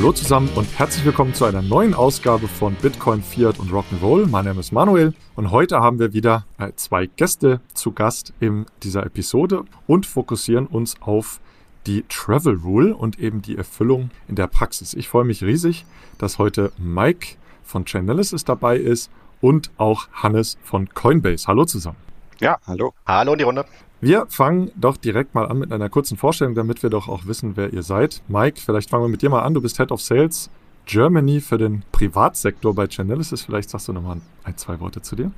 Hallo zusammen und herzlich willkommen zu einer neuen Ausgabe von Bitcoin, Fiat und Rock'n'Roll. Mein Name ist Manuel und heute haben wir wieder äh, zwei Gäste zu Gast in dieser Episode und fokussieren uns auf die Travel Rule und eben die Erfüllung in der Praxis. Ich freue mich riesig, dass heute Mike von Chainalysis dabei ist und auch Hannes von Coinbase. Hallo zusammen. Ja, hallo. Hallo in die Runde. Wir fangen doch direkt mal an mit einer kurzen Vorstellung, damit wir doch auch wissen, wer ihr seid. Mike, vielleicht fangen wir mit dir mal an. Du bist Head of Sales Germany für den Privatsektor bei Chainalysis. Vielleicht sagst du nochmal ein, zwei Worte zu dir.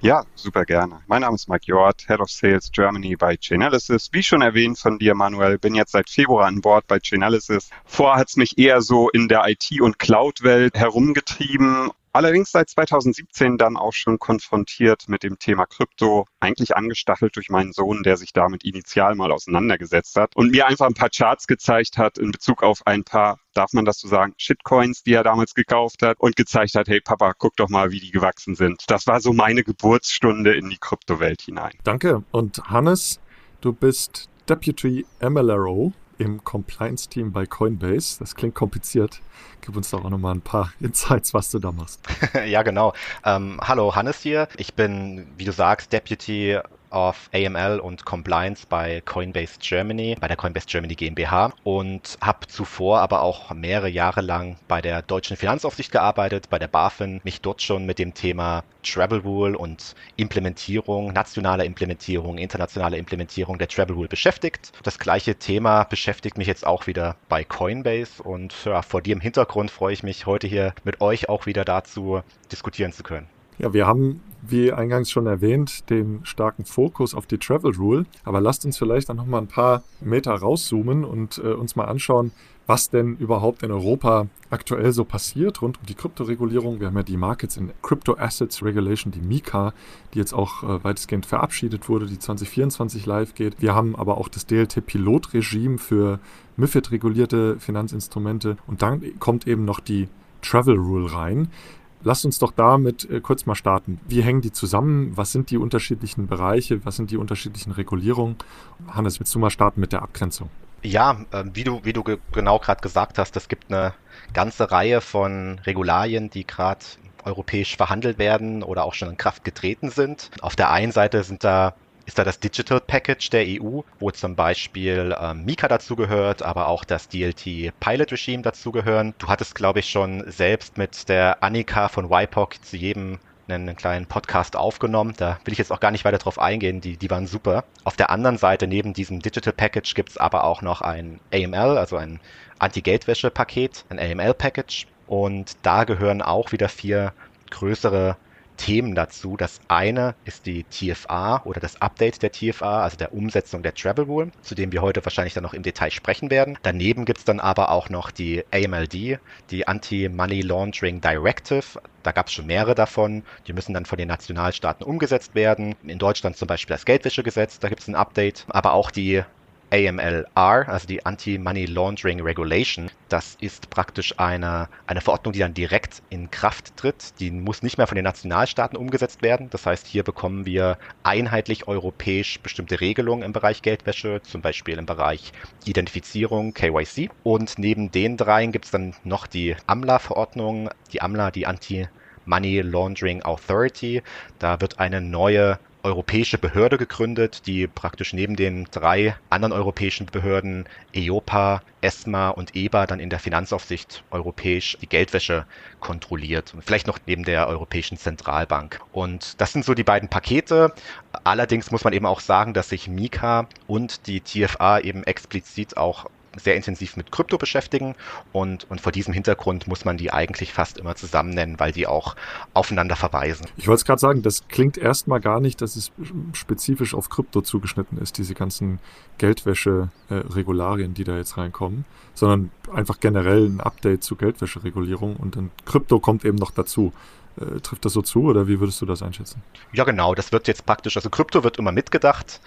Ja, super gerne. Mein Name ist Mike Jort, Head of Sales Germany bei Chainalysis. Wie schon erwähnt von dir, Manuel, bin jetzt seit Februar an Bord bei Chainalysis. Vorher hat es mich eher so in der IT- und Cloud-Welt herumgetrieben Allerdings seit 2017 dann auch schon konfrontiert mit dem Thema Krypto, eigentlich angestachelt durch meinen Sohn, der sich damit initial mal auseinandergesetzt hat und mir einfach ein paar Charts gezeigt hat in Bezug auf ein paar, darf man das so sagen, Shitcoins, die er damals gekauft hat und gezeigt hat, hey Papa, guck doch mal, wie die gewachsen sind. Das war so meine Geburtsstunde in die Kryptowelt hinein. Danke. Und Hannes, du bist Deputy MLRO im Compliance-Team bei Coinbase. Das klingt kompliziert. Gib uns doch auch nochmal ein paar Insights, was du da machst. ja, genau. Ähm, hallo, Hannes hier. Ich bin, wie du sagst, Deputy of AML und Compliance bei Coinbase Germany, bei der Coinbase Germany GmbH und habe zuvor aber auch mehrere Jahre lang bei der deutschen Finanzaufsicht gearbeitet, bei der BaFin, mich dort schon mit dem Thema Travel Rule und Implementierung, nationale Implementierung, internationale Implementierung der Travel Rule beschäftigt. Das gleiche Thema beschäftigt mich jetzt auch wieder bei Coinbase und ja, vor dem Hintergrund freue ich mich heute hier mit euch auch wieder dazu diskutieren zu können. Ja, wir haben, wie eingangs schon erwähnt, den starken Fokus auf die Travel Rule. Aber lasst uns vielleicht dann nochmal ein paar Meter rauszoomen und äh, uns mal anschauen, was denn überhaupt in Europa aktuell so passiert rund um die Kryptoregulierung. Wir haben ja die Markets in Crypto Assets Regulation, die MiCA, die jetzt auch äh, weitestgehend verabschiedet wurde, die 2024 live geht. Wir haben aber auch das DLT-Pilotregime für MIFID-regulierte Finanzinstrumente. Und dann kommt eben noch die Travel Rule rein. Lasst uns doch damit äh, kurz mal starten. Wie hängen die zusammen? Was sind die unterschiedlichen Bereiche? Was sind die unterschiedlichen Regulierungen? Hannes, willst du mal starten mit der Abgrenzung? Ja, äh, wie du, wie du ge genau gerade gesagt hast, es gibt eine ganze Reihe von Regularien, die gerade europäisch verhandelt werden oder auch schon in Kraft getreten sind. Auf der einen Seite sind da ist da das Digital Package der EU, wo zum Beispiel ähm, Mika dazugehört, aber auch das DLT Pilot Regime dazugehören. Du hattest, glaube ich, schon selbst mit der Annika von YPOC zu jedem einen kleinen Podcast aufgenommen. Da will ich jetzt auch gar nicht weiter drauf eingehen. Die, die waren super. Auf der anderen Seite, neben diesem Digital Package, gibt es aber auch noch ein AML, also ein Anti-Geldwäsche-Paket, ein AML-Package. Und da gehören auch wieder vier größere Themen dazu. Das eine ist die TFA oder das Update der TFA, also der Umsetzung der Travel Rule, zu dem wir heute wahrscheinlich dann noch im Detail sprechen werden. Daneben gibt es dann aber auch noch die AMLD, die Anti-Money Laundering Directive. Da gab es schon mehrere davon. Die müssen dann von den Nationalstaaten umgesetzt werden. In Deutschland zum Beispiel das Geldwäschegesetz, da gibt es ein Update. Aber auch die AMLR, also die Anti-Money Laundering Regulation. Das ist praktisch eine, eine Verordnung, die dann direkt in Kraft tritt. Die muss nicht mehr von den Nationalstaaten umgesetzt werden. Das heißt, hier bekommen wir einheitlich europäisch bestimmte Regelungen im Bereich Geldwäsche, zum Beispiel im Bereich Identifizierung, KYC. Und neben den dreien gibt es dann noch die AMLA-Verordnung, die AMLA, die Anti- Money Laundering Authority. Da wird eine neue europäische Behörde gegründet, die praktisch neben den drei anderen europäischen Behörden EIOPA, ESMA und EBA dann in der Finanzaufsicht europäisch die Geldwäsche kontrolliert und vielleicht noch neben der Europäischen Zentralbank. Und das sind so die beiden Pakete. Allerdings muss man eben auch sagen, dass sich Mika und die TFA eben explizit auch sehr intensiv mit Krypto beschäftigen und, und vor diesem Hintergrund muss man die eigentlich fast immer zusammen nennen, weil die auch aufeinander verweisen. Ich wollte es gerade sagen, das klingt erstmal gar nicht, dass es spezifisch auf Krypto zugeschnitten ist, diese ganzen Geldwäsche-Regularien, die da jetzt reinkommen, sondern einfach generell ein Update zu Geldwäscheregulierung und dann Krypto kommt eben noch dazu. Äh, trifft das so zu oder wie würdest du das einschätzen? Ja, genau. Das wird jetzt praktisch, also Krypto wird immer mitgedacht,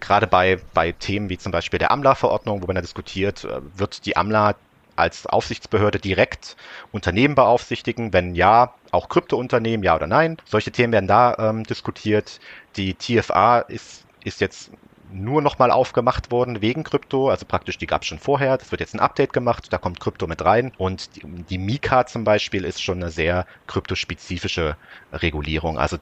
gerade bei, bei Themen wie zum Beispiel der AMLA-Verordnung, wo man da diskutiert, äh, wird die AMLA als Aufsichtsbehörde direkt Unternehmen beaufsichtigen? Wenn ja, auch Kryptounternehmen, ja oder nein? Solche Themen werden da ähm, diskutiert. Die TFA ist, ist jetzt nur nochmal aufgemacht wurden wegen Krypto. Also praktisch, die gab es schon vorher. Das wird jetzt ein Update gemacht, da kommt Krypto mit rein. Und die, die Mika zum Beispiel ist schon eine sehr kryptospezifische Regulierung. Also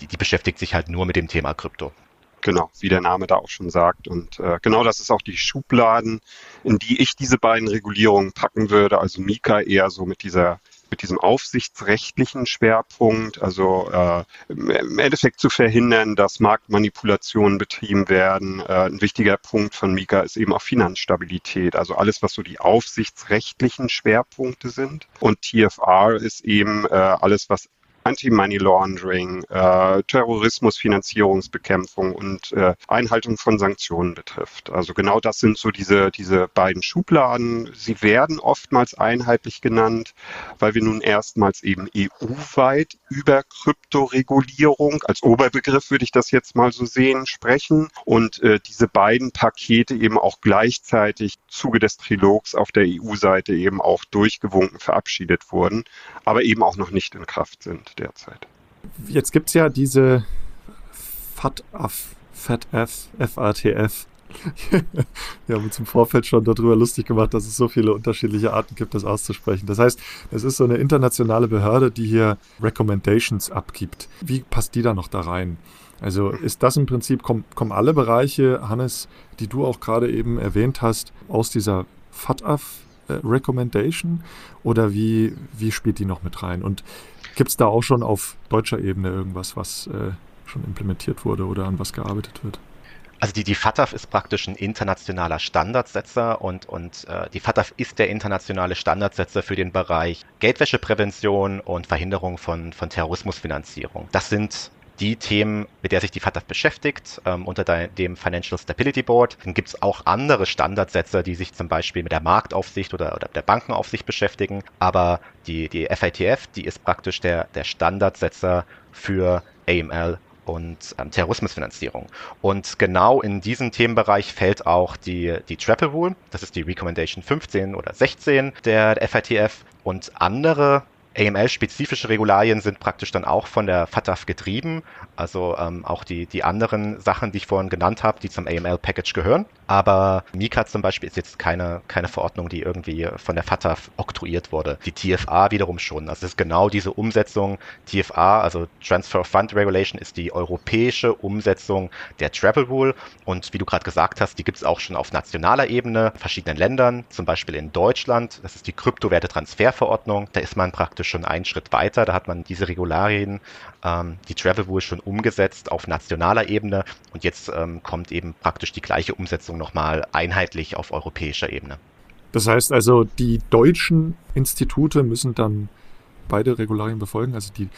die, die beschäftigt sich halt nur mit dem Thema Krypto. Genau, wie der Name da auch schon sagt. Und äh, genau das ist auch die Schubladen, in die ich diese beiden Regulierungen packen würde. Also Mika eher so mit dieser mit diesem aufsichtsrechtlichen Schwerpunkt, also äh, im Endeffekt zu verhindern, dass Marktmanipulationen betrieben werden. Äh, ein wichtiger Punkt von Mika ist eben auch Finanzstabilität, also alles, was so die aufsichtsrechtlichen Schwerpunkte sind. Und TFR ist eben äh, alles, was Anti-Money Laundering, äh, Terrorismusfinanzierungsbekämpfung und äh, Einhaltung von Sanktionen betrifft. Also genau das sind so diese, diese beiden Schubladen. Sie werden oftmals einheitlich genannt, weil wir nun erstmals eben EU-weit über Kryptoregulierung, als Oberbegriff würde ich das jetzt mal so sehen, sprechen und äh, diese beiden Pakete eben auch gleichzeitig Zuge des Trilogs auf der EU-Seite eben auch durchgewunken verabschiedet wurden, aber eben auch noch nicht in Kraft sind derzeit. Jetzt gibt es ja diese FATF, FATF, FATF. Wir haben uns im Vorfeld schon darüber lustig gemacht, dass es so viele unterschiedliche Arten gibt, das auszusprechen. Das heißt, es ist so eine internationale Behörde, die hier Recommendations abgibt. Wie passt die da noch da rein? Also ist das im Prinzip, kommen, kommen alle Bereiche, Hannes, die du auch gerade eben erwähnt hast, aus dieser FATF äh, oder wie, wie spielt die noch mit rein? Und Gibt es da auch schon auf deutscher Ebene irgendwas, was äh, schon implementiert wurde oder an was gearbeitet wird? Also die, die FATF ist praktisch ein internationaler Standardsetzer und, und äh, die FATF ist der internationale Standardsetzer für den Bereich Geldwäscheprävention und Verhinderung von, von Terrorismusfinanzierung. Das sind die Themen, mit der sich die FATF beschäftigt, ähm, unter dem Financial Stability Board. Dann gibt es auch andere Standardsetzer, die sich zum Beispiel mit der Marktaufsicht oder, oder der Bankenaufsicht beschäftigen. Aber die, die FATF, die ist praktisch der, der Standardsetzer für AML und ähm, Terrorismusfinanzierung. Und genau in diesen Themenbereich fällt auch die, die Travel Rule, das ist die Recommendation 15 oder 16 der, der FATF und andere AML-spezifische Regularien sind praktisch dann auch von der FATF getrieben, also ähm, auch die, die anderen Sachen, die ich vorhin genannt habe, die zum AML-Package gehören. Aber Mika zum Beispiel ist jetzt keine, keine Verordnung, die irgendwie von der FATF oktroyiert wurde. Die TFA wiederum schon. Also es ist genau diese Umsetzung. TFA, also Transfer of Fund Regulation, ist die europäische Umsetzung der Travel Rule. Und wie du gerade gesagt hast, die gibt es auch schon auf nationaler Ebene, verschiedenen Ländern, zum Beispiel in Deutschland. Das ist die Kryptowerte-Transferverordnung. Da ist man praktisch schon einen Schritt weiter. Da hat man diese Regularien, ähm, die Travel Rule schon umgesetzt auf nationaler Ebene. Und jetzt ähm, kommt eben praktisch die gleiche Umsetzung nochmal einheitlich auf europäischer Ebene. Das heißt also, die deutschen Institute müssen dann beide Regularien befolgen, also die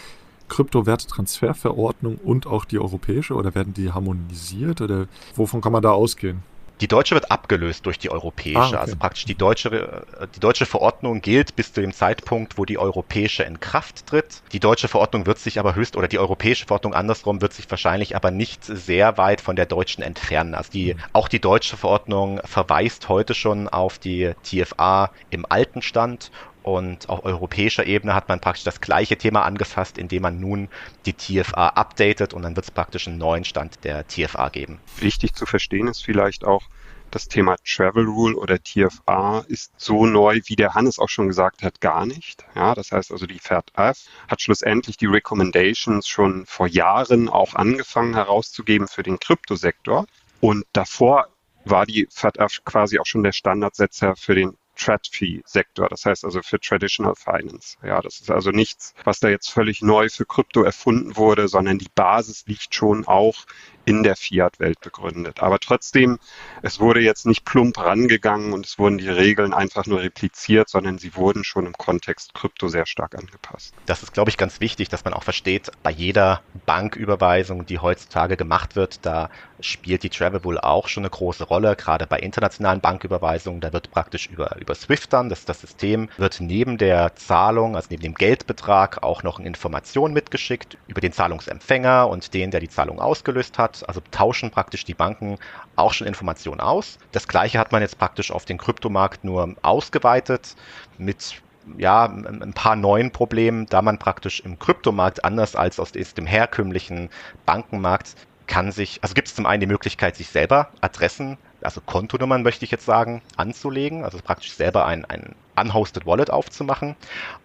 Kryptowertetransferverordnung und auch die europäische, oder werden die harmonisiert oder wovon kann man da ausgehen? Die deutsche wird abgelöst durch die europäische. Ah, okay. Also praktisch die deutsche, äh, die deutsche Verordnung gilt bis zu dem Zeitpunkt, wo die europäische in Kraft tritt. Die deutsche Verordnung wird sich aber höchst, oder die europäische Verordnung andersrum wird sich wahrscheinlich aber nicht sehr weit von der deutschen entfernen. Also die, mhm. auch die deutsche Verordnung verweist heute schon auf die TFA im alten Stand und auf europäischer Ebene hat man praktisch das gleiche Thema angefasst, indem man nun die TFA updatet und dann wird es praktisch einen neuen Stand der TFA geben. Wichtig zu verstehen ist vielleicht auch, das Thema Travel Rule oder TFA ist so neu, wie der Hannes auch schon gesagt hat, gar nicht. Ja, das heißt also, die FATF hat schlussendlich die Recommendations schon vor Jahren auch angefangen herauszugeben für den Kryptosektor. Und davor war die FATF quasi auch schon der Standardsetzer für den Trad-Fee-Sektor, das heißt also für Traditional Finance. Ja, das ist also nichts, was da jetzt völlig neu für Krypto erfunden wurde, sondern die Basis liegt schon auch in der Fiat-Welt begründet. Aber trotzdem, es wurde jetzt nicht plump rangegangen und es wurden die Regeln einfach nur repliziert, sondern sie wurden schon im Kontext Krypto sehr stark angepasst. Das ist, glaube ich, ganz wichtig, dass man auch versteht, bei jeder Banküberweisung, die heutzutage gemacht wird, da spielt die Travel wohl auch schon eine große Rolle, gerade bei internationalen Banküberweisungen. Da wird praktisch über, über SWIFT dann, das, das System, wird neben der Zahlung, also neben dem Geldbetrag, auch noch eine Information mitgeschickt über den Zahlungsempfänger und den, der die Zahlung ausgelöst hat also tauschen praktisch die Banken auch schon Informationen aus. Das gleiche hat man jetzt praktisch auf den Kryptomarkt nur ausgeweitet mit ja, ein paar neuen Problemen, da man praktisch im Kryptomarkt anders als aus dem herkömmlichen Bankenmarkt kann sich, also gibt es zum einen die Möglichkeit, sich selber Adressen also Kontonummern möchte ich jetzt sagen, anzulegen, also praktisch selber ein, ein unhosted Wallet aufzumachen.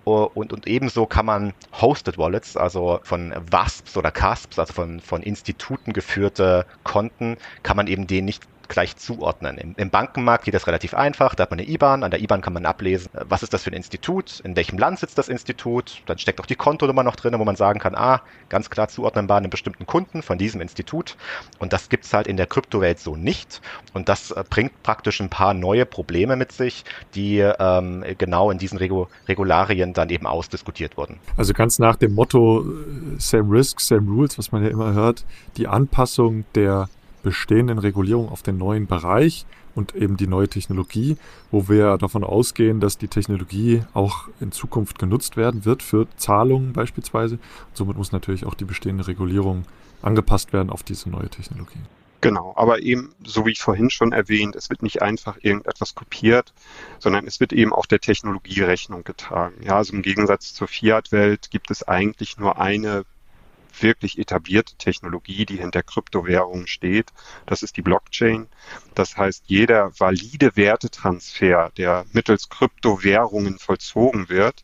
Und, und ebenso kann man hosted Wallets, also von WASPs oder CASPs, also von, von Instituten geführte Konten, kann man eben denen nicht gleich zuordnen. Im, Im, Bankenmarkt geht das relativ einfach. Da hat man eine IBAN. An der IBAN kann man ablesen, äh, was ist das für ein Institut, in welchem Land sitzt das Institut. Dann steckt auch die Kontonummer noch drin, wo man sagen kann, ah, ganz klar zuordnenbar einen bestimmten Kunden von diesem Institut. Und das gibt es halt in der Kryptowelt so nicht. Und das äh, bringt praktisch ein paar neue Probleme mit sich, die ähm, genau in diesen Regu Regularien dann eben ausdiskutiert wurden. Also ganz nach dem Motto äh, Same Risk, Same Rules, was man ja immer hört, die Anpassung der bestehenden Regulierung auf den neuen Bereich und eben die neue Technologie, wo wir davon ausgehen, dass die Technologie auch in Zukunft genutzt werden wird für Zahlungen beispielsweise. Und somit muss natürlich auch die bestehende Regulierung angepasst werden auf diese neue Technologie. Genau, aber eben, so wie ich vorhin schon erwähnt, es wird nicht einfach irgendetwas kopiert, sondern es wird eben auch der Technologie Rechnung getragen. Ja, also im Gegensatz zur Fiat-Welt gibt es eigentlich nur eine wirklich etablierte Technologie, die hinter Kryptowährungen steht. Das ist die Blockchain. Das heißt, jeder valide Wertetransfer, der mittels Kryptowährungen vollzogen wird,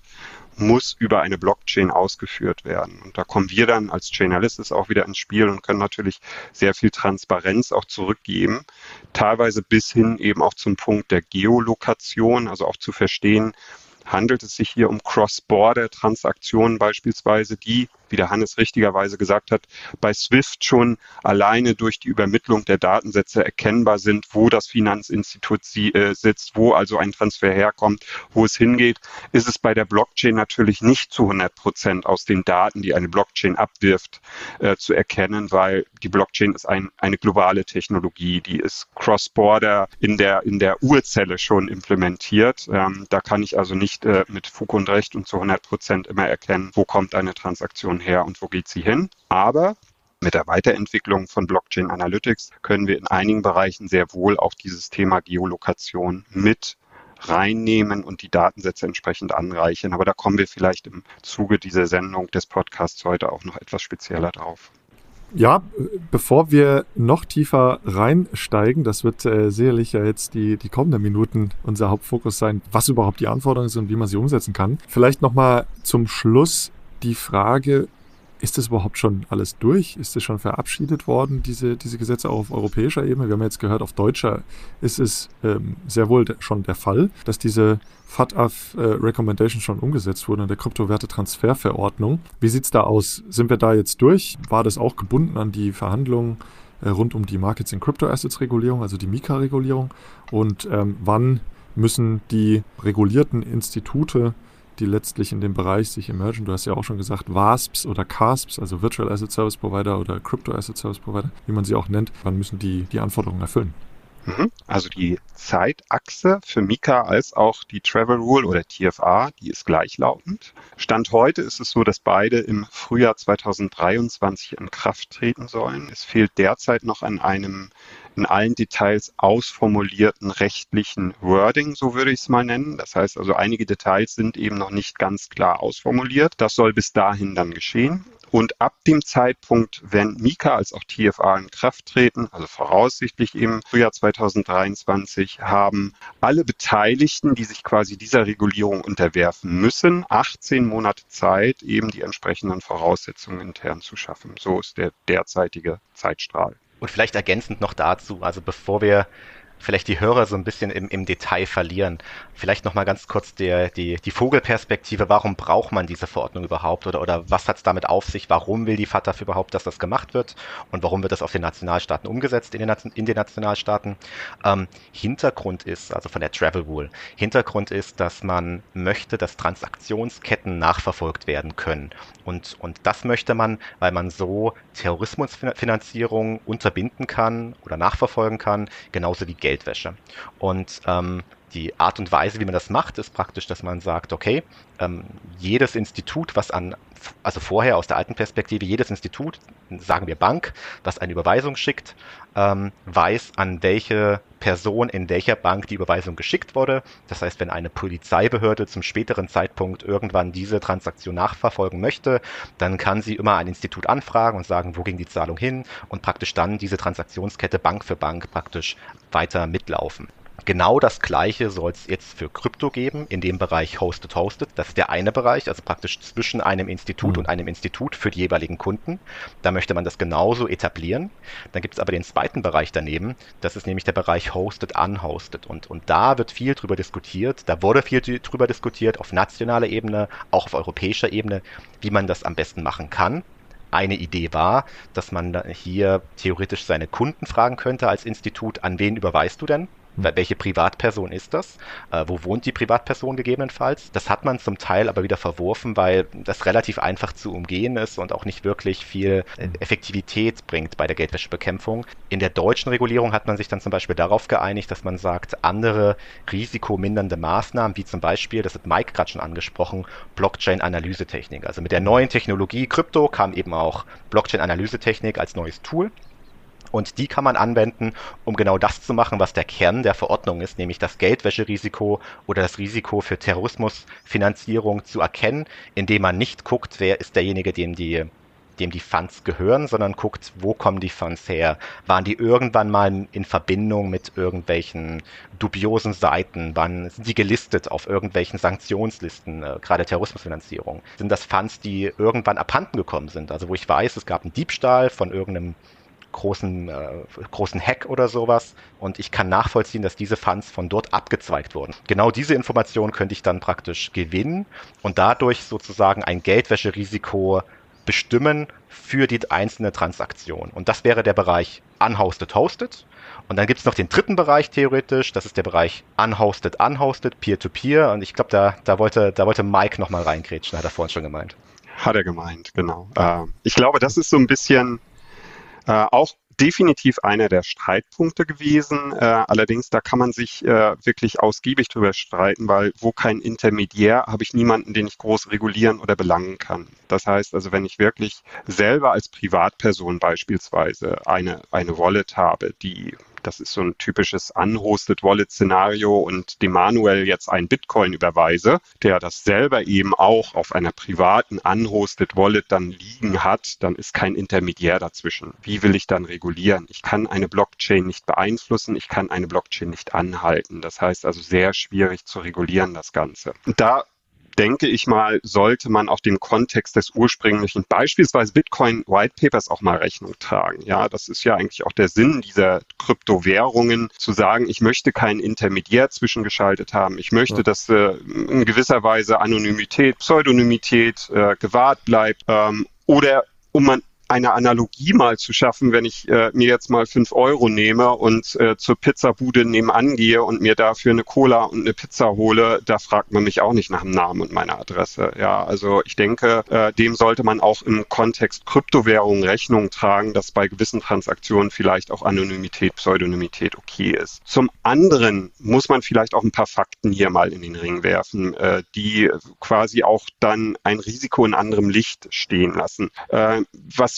muss über eine Blockchain ausgeführt werden. Und da kommen wir dann als Chainalysis auch wieder ins Spiel und können natürlich sehr viel Transparenz auch zurückgeben, teilweise bis hin eben auch zum Punkt der Geolokation, also auch zu verstehen, handelt es sich hier um Cross-Border-Transaktionen beispielsweise, die wie der Hannes richtigerweise gesagt hat, bei SWIFT schon alleine durch die Übermittlung der Datensätze erkennbar sind, wo das Finanzinstitut sie, äh, sitzt, wo also ein Transfer herkommt, wo es hingeht, ist es bei der Blockchain natürlich nicht zu 100 Prozent aus den Daten, die eine Blockchain abwirft, äh, zu erkennen, weil die Blockchain ist ein, eine globale Technologie, die ist cross-border in der, in der Urzelle schon implementiert. Ähm, da kann ich also nicht äh, mit Fug und Recht und zu 100 Prozent immer erkennen, wo kommt eine Transaktion her und wo geht sie hin. Aber mit der Weiterentwicklung von Blockchain Analytics können wir in einigen Bereichen sehr wohl auch dieses Thema Geolokation mit reinnehmen und die Datensätze entsprechend anreichern. Aber da kommen wir vielleicht im Zuge dieser Sendung des Podcasts heute auch noch etwas spezieller drauf. Ja, bevor wir noch tiefer reinsteigen, das wird äh, sicherlich ja jetzt die, die kommenden Minuten unser Hauptfokus sein, was überhaupt die Anforderungen sind und wie man sie umsetzen kann. Vielleicht nochmal zum Schluss die Frage, ist das überhaupt schon alles durch? Ist das schon verabschiedet worden, diese, diese Gesetze auch auf europäischer Ebene? Wir haben jetzt gehört, auf deutscher ist es ähm, sehr wohl schon der Fall, dass diese FATF äh, Recommendation schon umgesetzt wurden in der Kryptowertetransferverordnung. Wie sieht es da aus? Sind wir da jetzt durch? War das auch gebunden an die Verhandlungen äh, rund um die Markets in Crypto Assets Regulierung, also die Mika-Regulierung? Und ähm, wann müssen die regulierten Institute die letztlich in dem Bereich sich emergen. Du hast ja auch schon gesagt, WASPs oder CASPs, also Virtual Asset Service Provider oder Crypto Asset Service Provider, wie man sie auch nennt, wann müssen die die Anforderungen erfüllen? Mhm. Also die Zeitachse für Mika als auch die Travel Rule oder TFA, die ist gleichlautend. Stand heute ist es so, dass beide im Frühjahr 2023 in Kraft treten sollen. Es fehlt derzeit noch an einem in allen Details ausformulierten rechtlichen Wording, so würde ich es mal nennen. Das heißt also, einige Details sind eben noch nicht ganz klar ausformuliert. Das soll bis dahin dann geschehen. Und ab dem Zeitpunkt, wenn Mika als auch TFA in Kraft treten, also voraussichtlich im Frühjahr 2023, haben alle Beteiligten, die sich quasi dieser Regulierung unterwerfen müssen, 18 Monate Zeit, eben die entsprechenden Voraussetzungen intern zu schaffen. So ist der derzeitige Zeitstrahl. Und vielleicht ergänzend noch dazu, also bevor wir vielleicht die Hörer so ein bisschen im, im Detail verlieren. Vielleicht nochmal ganz kurz der, die, die Vogelperspektive. Warum braucht man diese Verordnung überhaupt? Oder, oder was hat es damit auf sich? Warum will die FATF überhaupt, dass das gemacht wird? Und warum wird das auf den Nationalstaaten umgesetzt, in den, in den Nationalstaaten? Ähm, Hintergrund ist, also von der Travel Rule, Hintergrund ist, dass man möchte, dass Transaktionsketten nachverfolgt werden können. Und, und das möchte man, weil man so Terrorismusfinanzierung unterbinden kann oder nachverfolgen kann, genauso wie Geldwäsche. Und ähm, Die Art und Weise, wie man das macht, ist praktisch, dass man sagt, okay, ähm, jedes Institut, was an, also vorher aus der alten Perspektive, jedes Institut, sagen wir Bank, was eine Überweisung schickt, ähm, weiß, an welche Person in welcher Bank die Überweisung geschickt wurde. Das heißt, wenn eine Polizeibehörde zum späteren Zeitpunkt irgendwann diese Transaktion nachverfolgen möchte, dann kann sie immer ein Institut anfragen und sagen, wo ging die Zahlung hin und praktisch dann diese Transaktionskette Bank für Bank praktisch weiter mitlaufen. Genau das gleiche soll es jetzt für Krypto geben, in dem Bereich Hosted Hosted. Das ist der eine Bereich, also praktisch zwischen einem Institut mhm. und einem Institut für die jeweiligen Kunden. Da möchte man das genauso etablieren. Dann gibt es aber den zweiten Bereich daneben, das ist nämlich der Bereich Hosted Unhosted. Und, und da wird viel drüber diskutiert, da wurde viel drüber diskutiert auf nationaler Ebene, auch auf europäischer Ebene, wie man das am besten machen kann. Eine Idee war, dass man hier theoretisch seine Kunden fragen könnte als Institut, an wen überweist du denn? Welche Privatperson ist das? Äh, wo wohnt die Privatperson gegebenenfalls? Das hat man zum Teil aber wieder verworfen, weil das relativ einfach zu umgehen ist und auch nicht wirklich viel äh, Effektivität bringt bei der Geldwäschebekämpfung. In der deutschen Regulierung hat man sich dann zum Beispiel darauf geeinigt, dass man sagt, andere risikomindernde Maßnahmen, wie zum Beispiel, das hat Mike gerade schon angesprochen, Blockchain-Analysetechnik. Also mit der neuen Technologie Krypto kam eben auch Blockchain-Analysetechnik als neues Tool. Und die kann man anwenden, um genau das zu machen, was der Kern der Verordnung ist, nämlich das Geldwäscherisiko oder das Risiko für Terrorismusfinanzierung zu erkennen, indem man nicht guckt, wer ist derjenige, dem die dem die Funds gehören, sondern guckt, wo kommen die Funds her? Waren die irgendwann mal in Verbindung mit irgendwelchen dubiosen Seiten? Wann sind die gelistet auf irgendwelchen Sanktionslisten, äh, gerade Terrorismusfinanzierung? Sind das Funds, die irgendwann abhanden gekommen sind? Also wo ich weiß, es gab einen Diebstahl von irgendeinem großen, äh, großen Hack oder sowas. Und ich kann nachvollziehen, dass diese Funds von dort abgezweigt wurden. Genau diese Information könnte ich dann praktisch gewinnen und dadurch sozusagen ein Geldwäscherisiko bestimmen für die einzelne Transaktion. Und das wäre der Bereich Unhosted Hosted. Und dann gibt es noch den dritten Bereich theoretisch, das ist der Bereich Unhosted Unhosted, Peer-to-Peer. -Peer. Und ich glaube, da, da, wollte, da wollte Mike nochmal reingrätschen, hat er vorhin schon gemeint. Hat er gemeint, genau. Äh, ich glaube, das ist so ein bisschen auch definitiv einer der Streitpunkte gewesen. Äh, allerdings, da kann man sich äh, wirklich ausgiebig drüber streiten, weil wo kein Intermediär, habe ich niemanden, den ich groß regulieren oder belangen kann. Das heißt also, wenn ich wirklich selber als Privatperson beispielsweise eine, eine Wallet habe, die das ist so ein typisches unhosted Wallet-Szenario und dem Manuel jetzt ein Bitcoin überweise, der das selber eben auch auf einer privaten unhosted Wallet dann liegen hat, dann ist kein Intermediär dazwischen. Wie will ich dann regulieren? Ich kann eine Blockchain nicht beeinflussen, ich kann eine Blockchain nicht anhalten. Das heißt also sehr schwierig zu regulieren, das Ganze. Und da denke ich mal, sollte man auch dem Kontext des ursprünglichen, beispielsweise Bitcoin White Papers auch mal Rechnung tragen. Ja, das ist ja eigentlich auch der Sinn dieser Kryptowährungen, zu sagen, ich möchte keinen Intermediär zwischengeschaltet haben. Ich möchte, ja. dass äh, in gewisser Weise Anonymität, Pseudonymität äh, gewahrt bleibt. Ähm, oder um man eine Analogie mal zu schaffen, wenn ich äh, mir jetzt mal fünf Euro nehme und äh, zur Pizzabude nebenan gehe und mir dafür eine Cola und eine Pizza hole, da fragt man mich auch nicht nach dem Namen und meiner Adresse. Ja, also ich denke, äh, dem sollte man auch im Kontext Kryptowährungen Rechnung tragen, dass bei gewissen Transaktionen vielleicht auch Anonymität, Pseudonymität okay ist. Zum anderen muss man vielleicht auch ein paar Fakten hier mal in den Ring werfen, äh, die quasi auch dann ein Risiko in anderem Licht stehen lassen. Äh,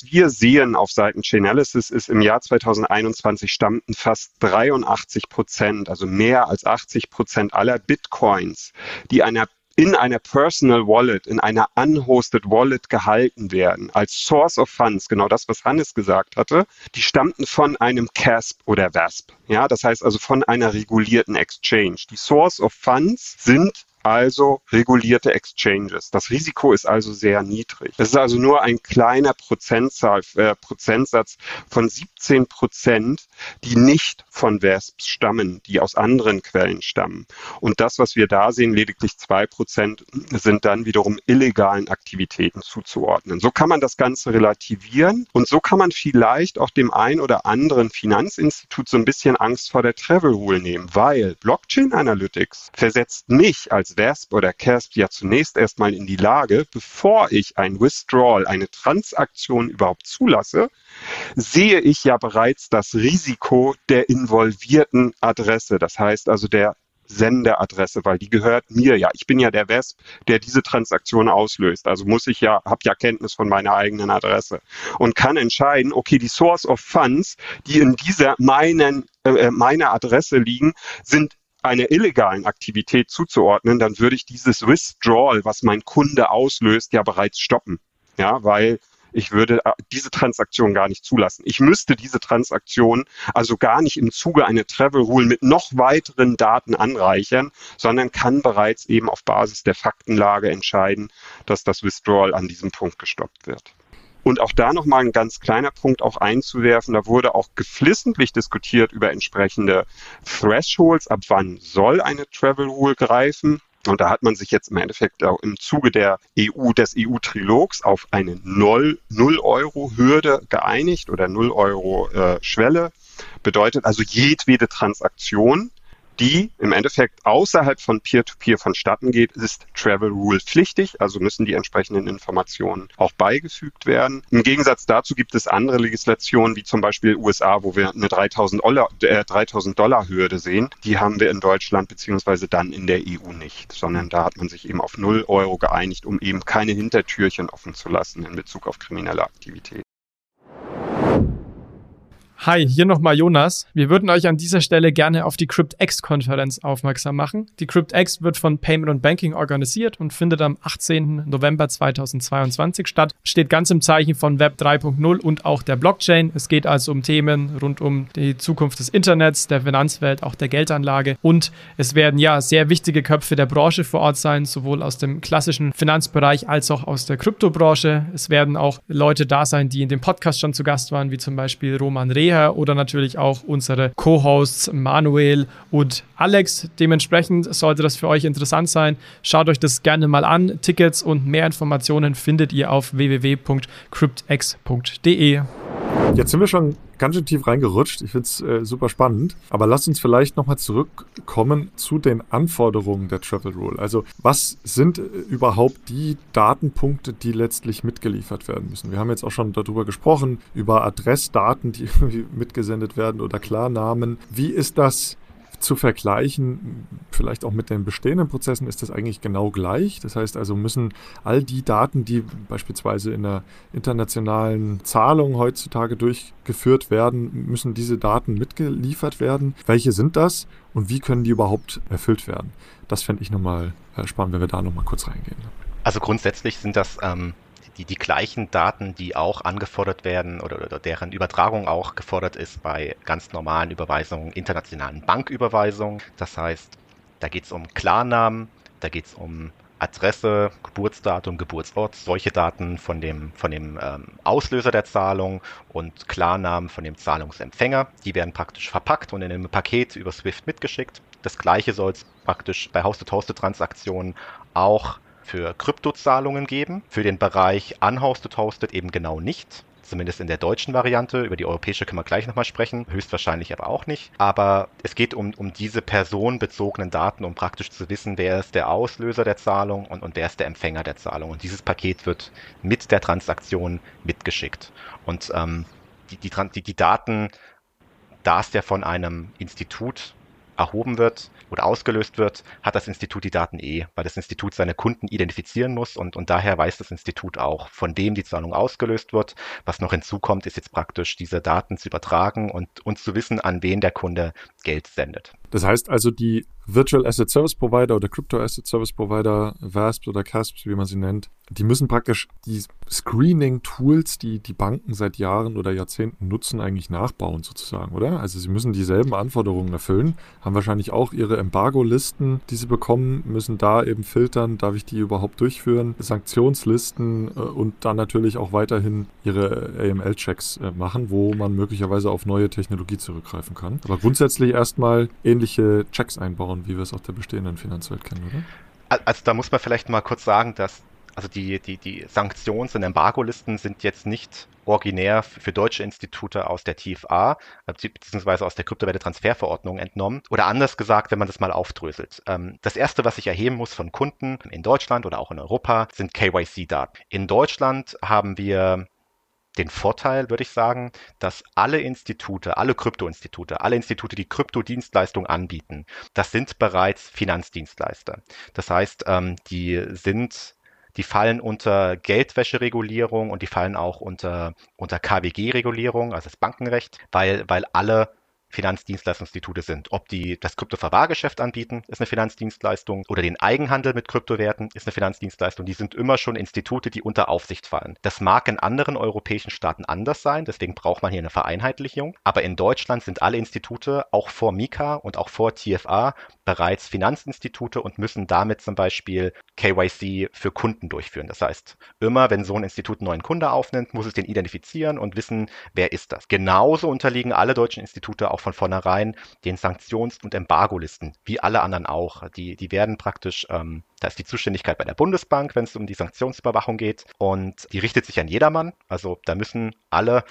was wir sehen auf Seiten Chainalysis ist, im Jahr 2021 stammten fast 83 Prozent, also mehr als 80 Prozent aller Bitcoins, die einer in einer Personal Wallet, in einer unhosted Wallet gehalten werden, als Source of Funds, genau das, was Hannes gesagt hatte, die stammten von einem CASP oder VASP. Ja, das heißt also von einer regulierten Exchange. Die Source of Funds sind also regulierte Exchanges. Das Risiko ist also sehr niedrig. Es ist also nur ein kleiner Prozentzahl, äh, Prozentsatz von 17 Prozent, die nicht von VESPs stammen, die aus anderen Quellen stammen. Und das, was wir da sehen, lediglich zwei Prozent, sind dann wiederum illegalen Aktivitäten zuzuordnen. So kann man das Ganze relativieren und so kann man vielleicht auch dem ein oder anderen Finanzinstitut so ein bisschen Angst vor der Travel Rule nehmen, weil Blockchain Analytics versetzt mich als VASP oder CASP ja zunächst erstmal in die Lage, bevor ich ein Withdrawal, eine Transaktion überhaupt zulasse, sehe ich ja bereits das Risiko der involvierten Adresse. Das heißt also der Sendeadresse, weil die gehört mir ja. Ich bin ja der Wesp, der diese Transaktion auslöst. Also muss ich ja, habe ja Kenntnis von meiner eigenen Adresse und kann entscheiden, okay, die Source of Funds, die in dieser meinen, äh, äh meiner Adresse liegen, sind einer illegalen Aktivität zuzuordnen, dann würde ich dieses Withdrawal, was mein Kunde auslöst, ja bereits stoppen. Ja, weil ich würde äh, diese Transaktion gar nicht zulassen. Ich müsste diese Transaktion also gar nicht im Zuge einer Travel Rule mit noch weiteren Daten anreichern, sondern kann bereits eben auf Basis der Faktenlage entscheiden, dass das Withdrawal an diesem Punkt gestoppt wird. Und auch da nochmal ein ganz kleiner Punkt auch einzuwerfen. Da wurde auch geflissentlich diskutiert über entsprechende Thresholds. Ab wann soll eine Travel Rule greifen? Und da hat man sich jetzt im Endeffekt auch im Zuge der EU, des EU-Trilogs auf eine 0, 0 Euro Hürde geeinigt oder 0 Euro äh, Schwelle. Bedeutet also jedwede Transaktion, die im Endeffekt außerhalb von Peer-to-Peer -Peer vonstatten geht, ist Travel Rule pflichtig, also müssen die entsprechenden Informationen auch beigefügt werden. Im Gegensatz dazu gibt es andere Legislationen, wie zum Beispiel USA, wo wir eine 3000 Dollar, äh, 3000 Dollar Hürde sehen. Die haben wir in Deutschland beziehungsweise dann in der EU nicht, sondern da hat man sich eben auf 0 Euro geeinigt, um eben keine Hintertürchen offen zu lassen in Bezug auf kriminelle Aktivität. Hi, hier nochmal Jonas. Wir würden euch an dieser Stelle gerne auf die CryptX-Konferenz aufmerksam machen. Die CryptX wird von Payment und Banking organisiert und findet am 18. November 2022 statt. Steht ganz im Zeichen von Web 3.0 und auch der Blockchain. Es geht also um Themen rund um die Zukunft des Internets, der Finanzwelt, auch der Geldanlage. Und es werden ja sehr wichtige Köpfe der Branche vor Ort sein, sowohl aus dem klassischen Finanzbereich als auch aus der Kryptobranche. Es werden auch Leute da sein, die in dem Podcast schon zu Gast waren, wie zum Beispiel Roman Rehe Reha oder natürlich auch unsere Co-Hosts Manuel und Alex. Dementsprechend sollte das für euch interessant sein. Schaut euch das gerne mal an. Tickets und mehr Informationen findet ihr auf www.cryptx.de. Jetzt sind wir schon ganz schön tief reingerutscht. Ich finde es äh, super spannend. Aber lasst uns vielleicht nochmal zurückkommen zu den Anforderungen der Travel Rule. Also was sind äh, überhaupt die Datenpunkte, die letztlich mitgeliefert werden müssen? Wir haben jetzt auch schon darüber gesprochen, über Adressdaten, die mitgesendet werden oder Klarnamen. Wie ist das zu vergleichen, vielleicht auch mit den bestehenden Prozessen, ist das eigentlich genau gleich. Das heißt also, müssen all die Daten, die beispielsweise in der internationalen Zahlung heutzutage durchgeführt werden, müssen diese Daten mitgeliefert werden. Welche sind das und wie können die überhaupt erfüllt werden? Das fände ich nochmal äh, spannend, wenn wir da nochmal kurz reingehen. Also grundsätzlich sind das ähm, die, die gleichen Daten, die auch angefordert werden oder, oder deren Übertragung auch gefordert ist bei ganz normalen Überweisungen, internationalen Banküberweisungen. Das heißt, da geht es um Klarnamen, da geht es um Adresse, Geburtsdatum, Geburtsort, solche Daten von dem, von dem ähm, Auslöser der Zahlung und Klarnamen von dem Zahlungsempfänger. Die werden praktisch verpackt und in einem Paket über Swift mitgeschickt. Das gleiche soll es praktisch bei Host-to-Hosted-Transaktionen auch für Kryptozahlungen geben. Für den Bereich Unhosted Hosted eben genau nicht. Zumindest in der deutschen Variante. Über die europäische können wir gleich nochmal sprechen. Höchstwahrscheinlich aber auch nicht. Aber es geht um, um diese personenbezogenen Daten, um praktisch zu wissen, wer ist der Auslöser der Zahlung und, und wer ist der Empfänger der Zahlung. Und dieses Paket wird mit der Transaktion mitgeschickt. Und ähm, die, die, die, die Daten, da es ja von einem Institut erhoben wird oder ausgelöst wird, hat das Institut die Daten eh, weil das Institut seine Kunden identifizieren muss und, und daher weiß das Institut auch, von dem die Zahlung ausgelöst wird. Was noch hinzukommt, ist jetzt praktisch, diese Daten zu übertragen und, und zu wissen, an wen der Kunde Geld sendet. Das heißt also, die Virtual Asset Service Provider oder Crypto Asset Service Provider, VASPs oder CASPs, wie man sie nennt, die müssen praktisch die Screening-Tools, die die Banken seit Jahren oder Jahrzehnten nutzen, eigentlich nachbauen sozusagen, oder? Also sie müssen dieselben Anforderungen erfüllen, haben wahrscheinlich auch ihre Embargo-Listen, die sie bekommen, müssen da eben filtern, darf ich die überhaupt durchführen, Sanktionslisten äh, und dann natürlich auch weiterhin ihre AML-Checks äh, machen, wo man möglicherweise auf neue Technologie zurückgreifen kann. Aber grundsätzlich erstmal ähnliche Checks einbauen, wie wir es aus der bestehenden Finanzwelt kennen, oder? Also da muss man vielleicht mal kurz sagen, dass also die, die, die Sanktions- und Embargo-Listen sind jetzt nicht originär für deutsche Institute aus der TFA beziehungsweise aus der Kryptowerte-Transferverordnung entnommen. Oder anders gesagt, wenn man das mal aufdröselt. Ähm, das erste, was ich erheben muss von Kunden in Deutschland oder auch in Europa, sind KYC-Daten. In Deutschland haben wir den Vorteil, würde ich sagen, dass alle Institute, alle Kryptoinstitute, alle Institute, die Kryptodienstleistungen anbieten, das sind bereits Finanzdienstleister. Das heißt, ähm, die sind die fallen unter Geldwäscheregulierung und die fallen auch unter, unter KWG-Regulierung, also das Bankenrecht, weil, weil alle Finanzdienstleistungsinstitute sind. Ob die das Kryptoverwahrgeschäft anbieten, ist eine Finanzdienstleistung oder den Eigenhandel mit Kryptowerten ist eine Finanzdienstleistung. Die sind immer schon Institute, die unter Aufsicht fallen. Das mag in anderen europäischen Staaten anders sein, deswegen braucht man hier eine Vereinheitlichung. Aber in Deutschland sind alle Institute, auch vor Mika und auch vor TFA, bereits Finanzinstitute und müssen damit zum Beispiel KYC für Kunden durchführen. Das heißt, immer wenn so ein Institut einen neuen Kunde aufnimmt, muss es den identifizieren und wissen, wer ist das. Genauso unterliegen alle deutschen Institute auch von vornherein den Sanktions- und Embargo-Listen, wie alle anderen auch. Die, die werden praktisch, ähm, da ist die Zuständigkeit bei der Bundesbank, wenn es um die Sanktionsüberwachung geht und die richtet sich an jedermann. Also da müssen alle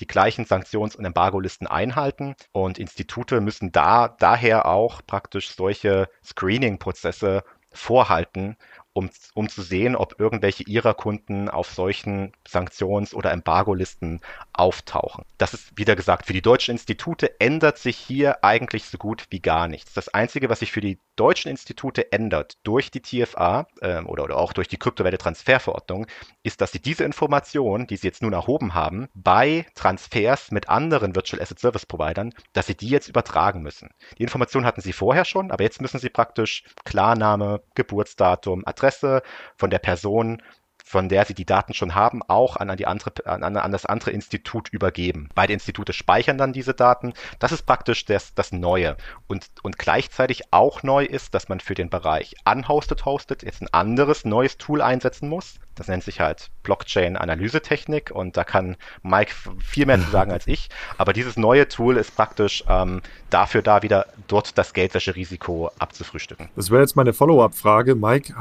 die gleichen Sanktions- und Embargo-Listen einhalten. Und Institute müssen da daher auch praktisch solche Screening-Prozesse vorhalten, um, um zu sehen, ob irgendwelche ihrer Kunden auf solchen Sanktions- oder Embargo-Listen auftauchen. Das ist, wieder gesagt, für die deutschen Institute ändert sich hier eigentlich so gut wie gar nichts. Das Einzige, was sich für die deutschen Institute ändert durch die TFA äh, oder, oder auch durch die Kryptowerte-Transferverordnung, ist, dass sie diese Information, die sie jetzt nun erhoben haben, bei Transfers mit anderen Virtual Asset Service Providern, dass sie die jetzt übertragen müssen. Die Information hatten sie vorher schon, aber jetzt müssen sie praktisch Klarname, Geburtsdatum, Adresse von der Person von der sie die Daten schon haben, auch an, die andere, an, an das andere Institut übergeben. Beide Institute speichern dann diese Daten. Das ist praktisch das, das Neue. Und, und gleichzeitig auch neu ist, dass man für den Bereich Unhosted Hosted jetzt ein anderes neues Tool einsetzen muss. Das nennt sich halt Blockchain-Analysetechnik und da kann Mike viel mehr zu sagen als ich. Aber dieses neue Tool ist praktisch ähm, dafür da, wieder dort das Geldwäscherisiko abzufrühstücken. Das wäre jetzt meine Follow-up-Frage. Mike,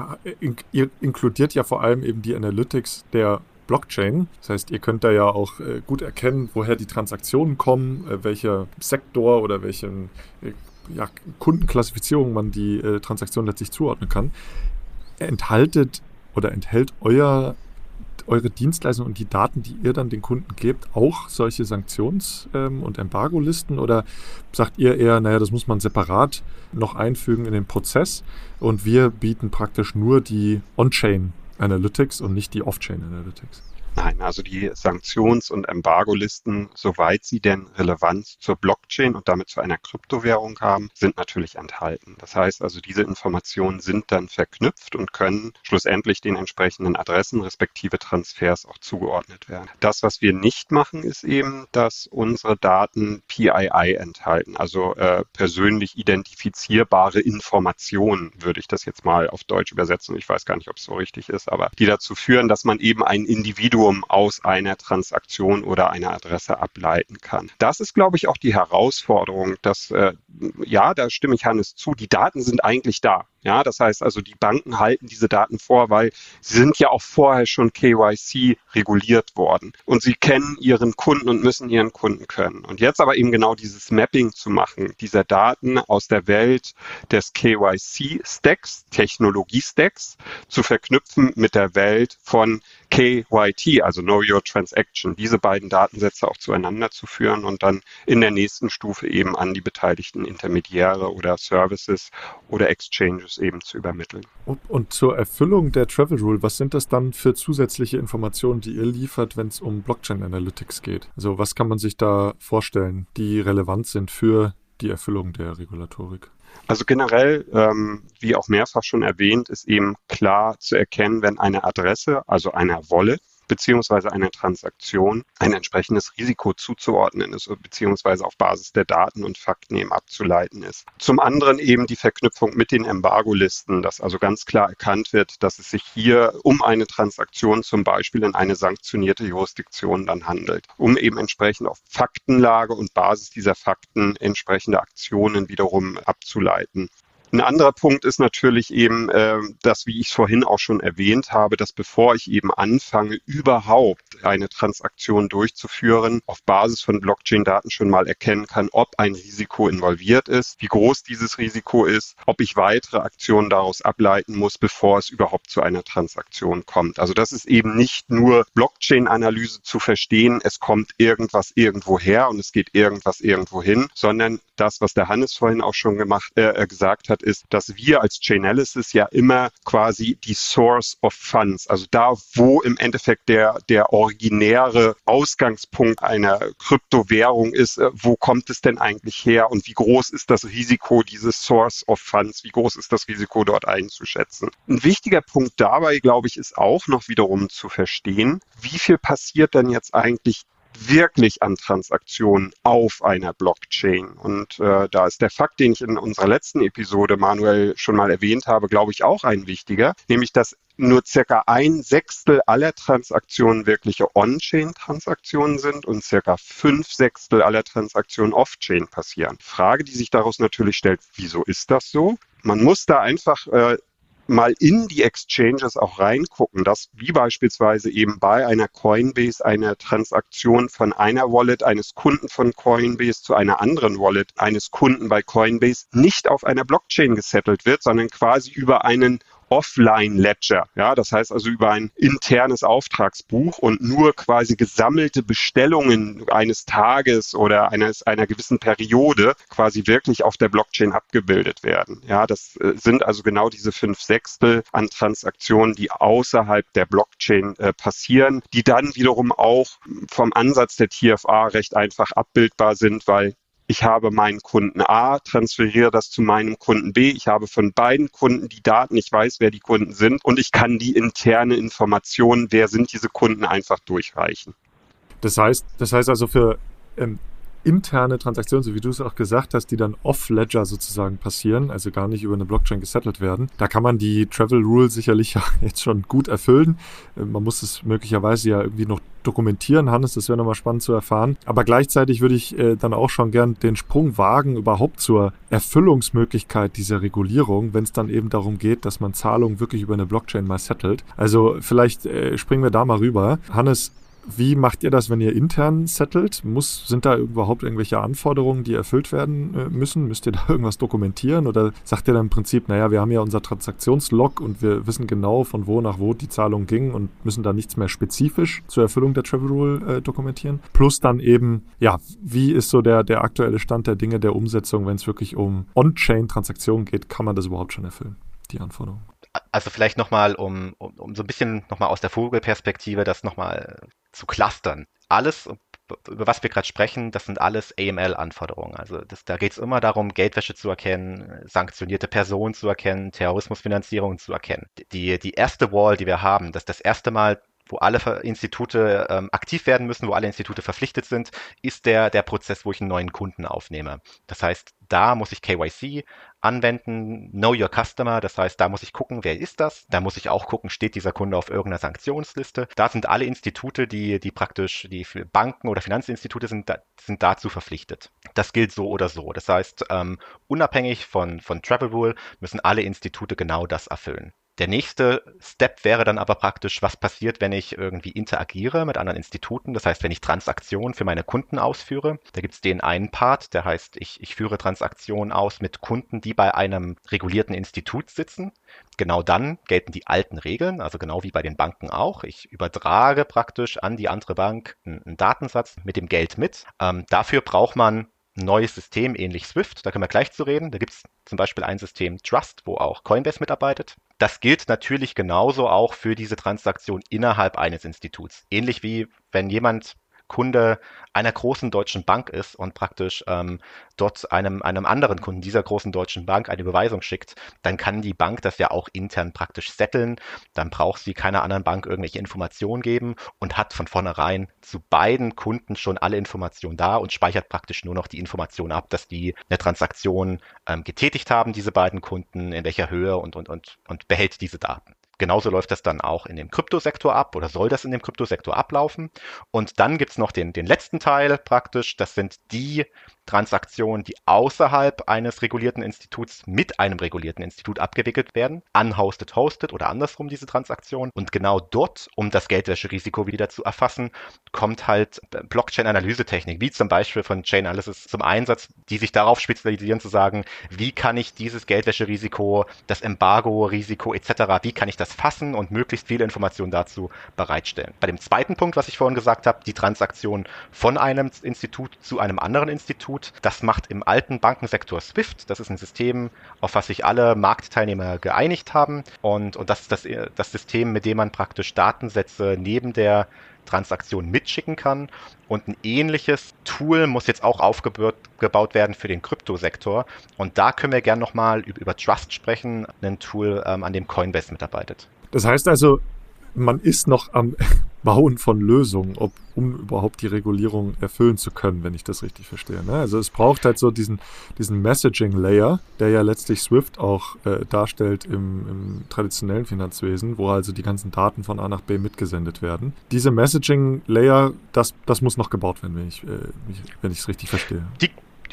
ihr inkludiert ja vor allem eben die Analytics der Blockchain. Das heißt, ihr könnt da ja auch äh, gut erkennen, woher die Transaktionen kommen, äh, welcher Sektor oder welchen äh, ja, Kundenklassifizierung man die Transaktion letztlich zuordnen kann. Enthaltet oder enthält euer, eure Dienstleistung und die Daten, die ihr dann den Kunden gebt, auch solche Sanktions- ähm, und Embargo-Listen? Oder sagt ihr eher, naja, das muss man separat noch einfügen in den Prozess und wir bieten praktisch nur die On-Chain Analytics und nicht die Off-Chain Analytics? Nein, also die Sanktions- und Embargo-Listen, soweit sie denn Relevanz zur Blockchain und damit zu einer Kryptowährung haben, sind natürlich enthalten. Das heißt also, diese Informationen sind dann verknüpft und können schlussendlich den entsprechenden Adressen respektive Transfers auch zugeordnet werden. Das, was wir nicht machen, ist eben, dass unsere Daten PII enthalten, also äh, persönlich identifizierbare Informationen, würde ich das jetzt mal auf Deutsch übersetzen. Ich weiß gar nicht, ob es so richtig ist, aber die dazu führen, dass man eben ein Individuum Individuum aus einer Transaktion oder einer Adresse ableiten kann. Das ist, glaube ich, auch die Herausforderung, dass, äh, ja, da stimme ich Hannes zu, die Daten sind eigentlich da. Ja, das heißt also, die Banken halten diese Daten vor, weil sie sind ja auch vorher schon KYC reguliert worden und sie kennen ihren Kunden und müssen ihren Kunden können. Und jetzt aber eben genau dieses Mapping zu machen, dieser Daten aus der Welt des KYC-Stacks, Technologie-Stacks, zu verknüpfen mit der Welt von KYT, also Know Your Transaction, diese beiden Datensätze auch zueinander zu führen und dann in der nächsten Stufe eben an die beteiligten Intermediäre oder Services oder Exchanges eben zu übermitteln. Und, und zur Erfüllung der Travel Rule, was sind das dann für zusätzliche Informationen, die ihr liefert, wenn es um Blockchain Analytics geht? Also was kann man sich da vorstellen, die relevant sind für die Erfüllung der Regulatorik? Also generell, ähm, wie auch mehrfach schon erwähnt, ist eben klar zu erkennen, wenn eine Adresse, also einer Wallet, beziehungsweise einer Transaktion ein entsprechendes Risiko zuzuordnen ist, beziehungsweise auf Basis der Daten und Fakten eben abzuleiten ist. Zum anderen eben die Verknüpfung mit den Embargo-Listen, dass also ganz klar erkannt wird, dass es sich hier um eine Transaktion zum Beispiel in eine sanktionierte Jurisdiktion dann handelt, um eben entsprechend auf Faktenlage und Basis dieser Fakten entsprechende Aktionen wiederum abzuleiten. Ein anderer Punkt ist natürlich eben, äh, dass, wie ich vorhin auch schon erwähnt habe, dass bevor ich eben anfange, überhaupt eine Transaktion durchzuführen, auf Basis von Blockchain-Daten schon mal erkennen kann, ob ein Risiko involviert ist, wie groß dieses Risiko ist, ob ich weitere Aktionen daraus ableiten muss, bevor es überhaupt zu einer Transaktion kommt. Also das ist eben nicht nur Blockchain-Analyse zu verstehen, es kommt irgendwas irgendwo her und es geht irgendwas irgendwo hin, sondern das, was der Hannes vorhin auch schon gemacht, äh, gesagt hat, ist, dass wir als Chainalysis ja immer quasi die Source of Funds, also da, wo im Endeffekt der, der originäre Ausgangspunkt einer Kryptowährung ist, äh, wo kommt es denn eigentlich her und wie groß ist das Risiko dieses Source of Funds, wie groß ist das Risiko dort einzuschätzen. Ein wichtiger Punkt dabei, glaube ich, ist auch noch wiederum zu verstehen, wie viel passiert denn jetzt eigentlich wirklich an Transaktionen auf einer Blockchain. Und äh, da ist der Fakt, den ich in unserer letzten Episode Manuel schon mal erwähnt habe, glaube ich auch ein wichtiger, nämlich dass nur circa ein Sechstel aller Transaktionen wirkliche On-Chain-Transaktionen sind und circa fünf Sechstel aller Transaktionen off-Chain passieren. Frage, die sich daraus natürlich stellt, wieso ist das so? Man muss da einfach äh, mal in die Exchanges auch reingucken, dass wie beispielsweise eben bei einer Coinbase eine Transaktion von einer Wallet eines Kunden von Coinbase zu einer anderen Wallet eines Kunden bei Coinbase nicht auf einer Blockchain gesettelt wird, sondern quasi über einen Offline-Ledger. Ja, das heißt also über ein internes Auftragsbuch und nur quasi gesammelte Bestellungen eines Tages oder eines, einer gewissen Periode quasi wirklich auf der Blockchain abgebildet werden. Ja, das äh, sind also genau diese fünf Sechstel an Transaktionen, die außerhalb der Blockchain äh, passieren, die dann wiederum auch vom Ansatz der TFA recht einfach abbildbar sind, weil ich habe meinen Kunden A, transferiere das zu meinem Kunden B. Ich habe von beiden Kunden die Daten. Ich weiß, wer die Kunden sind und ich kann die interne Information, wer sind diese Kunden, einfach durchreichen. Das heißt, das heißt also für ähm, interne Transaktionen, so wie du es auch gesagt hast, die dann off-Ledger sozusagen passieren, also gar nicht über eine Blockchain gesettelt werden. Da kann man die Travel Rule sicherlich jetzt schon gut erfüllen. Äh, man muss es möglicherweise ja irgendwie noch dokumentieren, Hannes, das wäre nochmal spannend zu erfahren. Aber gleichzeitig würde ich äh, dann auch schon gern den Sprung wagen überhaupt zur Erfüllungsmöglichkeit dieser Regulierung, wenn es dann eben darum geht, dass man Zahlungen wirklich über eine Blockchain mal settelt. Also vielleicht äh, springen wir da mal rüber. Hannes, wie macht ihr das, wenn ihr intern settelt? Muss, sind da überhaupt irgendwelche Anforderungen, die erfüllt werden äh, müssen? Müsst ihr da irgendwas dokumentieren? Oder sagt ihr dann im Prinzip, naja, wir haben ja unser Transaktionslog und wir wissen genau, von wo nach wo die Zahlung ging und müssen da nichts mehr spezifisch zur Erfüllung der Travel Rule äh, dokumentieren? Plus dann eben, ja, wie ist so der, der aktuelle Stand der Dinge der Umsetzung, wenn es wirklich um On-Chain-Transaktionen geht? Kann man das überhaupt schon erfüllen, die Anforderungen? Also vielleicht nochmal, um, um, um so ein bisschen nochmal aus der Vogelperspektive das nochmal zu clustern. Alles, über was wir gerade sprechen, das sind alles AML-Anforderungen. Also das, da geht es immer darum, Geldwäsche zu erkennen, sanktionierte Personen zu erkennen, Terrorismusfinanzierung zu erkennen. Die, die erste Wall, die wir haben, das das erste Mal wo alle Institute ähm, aktiv werden müssen, wo alle Institute verpflichtet sind, ist der, der Prozess, wo ich einen neuen Kunden aufnehme. Das heißt, da muss ich KYC anwenden, Know Your Customer, das heißt, da muss ich gucken, wer ist das? Da muss ich auch gucken, steht dieser Kunde auf irgendeiner Sanktionsliste? Da sind alle Institute, die, die praktisch, die Banken oder Finanzinstitute sind, sind dazu verpflichtet. Das gilt so oder so. Das heißt, ähm, unabhängig von, von Travel Rule müssen alle Institute genau das erfüllen. Der nächste Step wäre dann aber praktisch, was passiert, wenn ich irgendwie interagiere mit anderen Instituten. Das heißt, wenn ich Transaktionen für meine Kunden ausführe. Da gibt es den einen Part, der heißt, ich, ich führe Transaktionen aus mit Kunden, die bei einem regulierten Institut sitzen. Genau dann gelten die alten Regeln, also genau wie bei den Banken auch. Ich übertrage praktisch an die andere Bank einen, Datensatz mit dem Geld mit. Ähm, dafür braucht man ein neues System, ähnlich Swift, da können wir gleich zu reden. Da gibt es zum Beispiel ein System Trust, wo auch Coinbase mitarbeitet. Das gilt natürlich genauso auch für diese Transaktion innerhalb eines Instituts. Ähnlich wie wenn jemand Kunde einer großen deutschen Bank ist und praktisch ähm, dort einem, einem anderen Kunden dieser großen deutschen Bank eine Überweisung schickt, dann kann die Bank das ja auch intern praktisch setteln. Dann braucht sie keiner anderen Bank irgendwelche Informationen geben und hat von vornherein zu beiden Kunden schon alle Informationen da und speichert praktisch nur noch die Information ab, dass die eine Transaktion ähm, getätigt haben, diese beiden Kunden, in welcher Höhe und, und, und, und behält diese Daten. Genauso läuft das dann auch in dem Kryptosektor ab oder soll das in dem Kryptosektor ablaufen. Und dann gibt's noch den, den letzten Teil praktisch. Das sind die Transaktionen, die außerhalb eines regulierten Instituts mit einem regulierten Institut abgewickelt werden. Unhosted, hosted oder andersrum diese Transaktion. Und genau dort, um das Geldwäscherisiko wieder zu erfassen, kommt halt Blockchain-Analysetechnik, wie zum Beispiel von Chainalysis zum Einsatz, die sich darauf spezialisieren zu sagen, wie kann ich dieses Geldwäscherisiko, das Embargo-Risiko etc., wie kann ich das fassen und möglichst viele Informationen dazu bereitstellen. Bei dem zweiten Punkt, was ich vorhin gesagt habe, die Transaktion von einem Institut zu einem anderen Institut, tut. Das macht im alten Bankensektor SWIFT. Das ist ein System, auf was sich alle Marktteilnehmer geeinigt haben. Und, und das ist das, das System, mit dem man praktisch Datensätze neben der Transaktion mitschicken kann. Und ein ähnliches Tool muss jetzt auch aufgebaut werden für den Kryptosektor. Und da können wir gerne nochmal über, Trust sprechen, ein Tool, ähm, an dem Coinbase mitarbeitet. Das heißt also, man ist noch am Bauen von Lösungen, ob, um überhaupt die Regulierung erfüllen zu können, wenn ich das richtig verstehe. Ne? Also es braucht halt so diesen, diesen Messaging-Layer, der ja letztlich SWIFT auch äh, darstellt im, im, traditionellen Finanzwesen, wo also die ganzen Daten von A nach B mitgesendet werden. Diese Messaging-Layer, das, das muss noch gebaut werden, wenn ich äh, es richtig verstehe. Die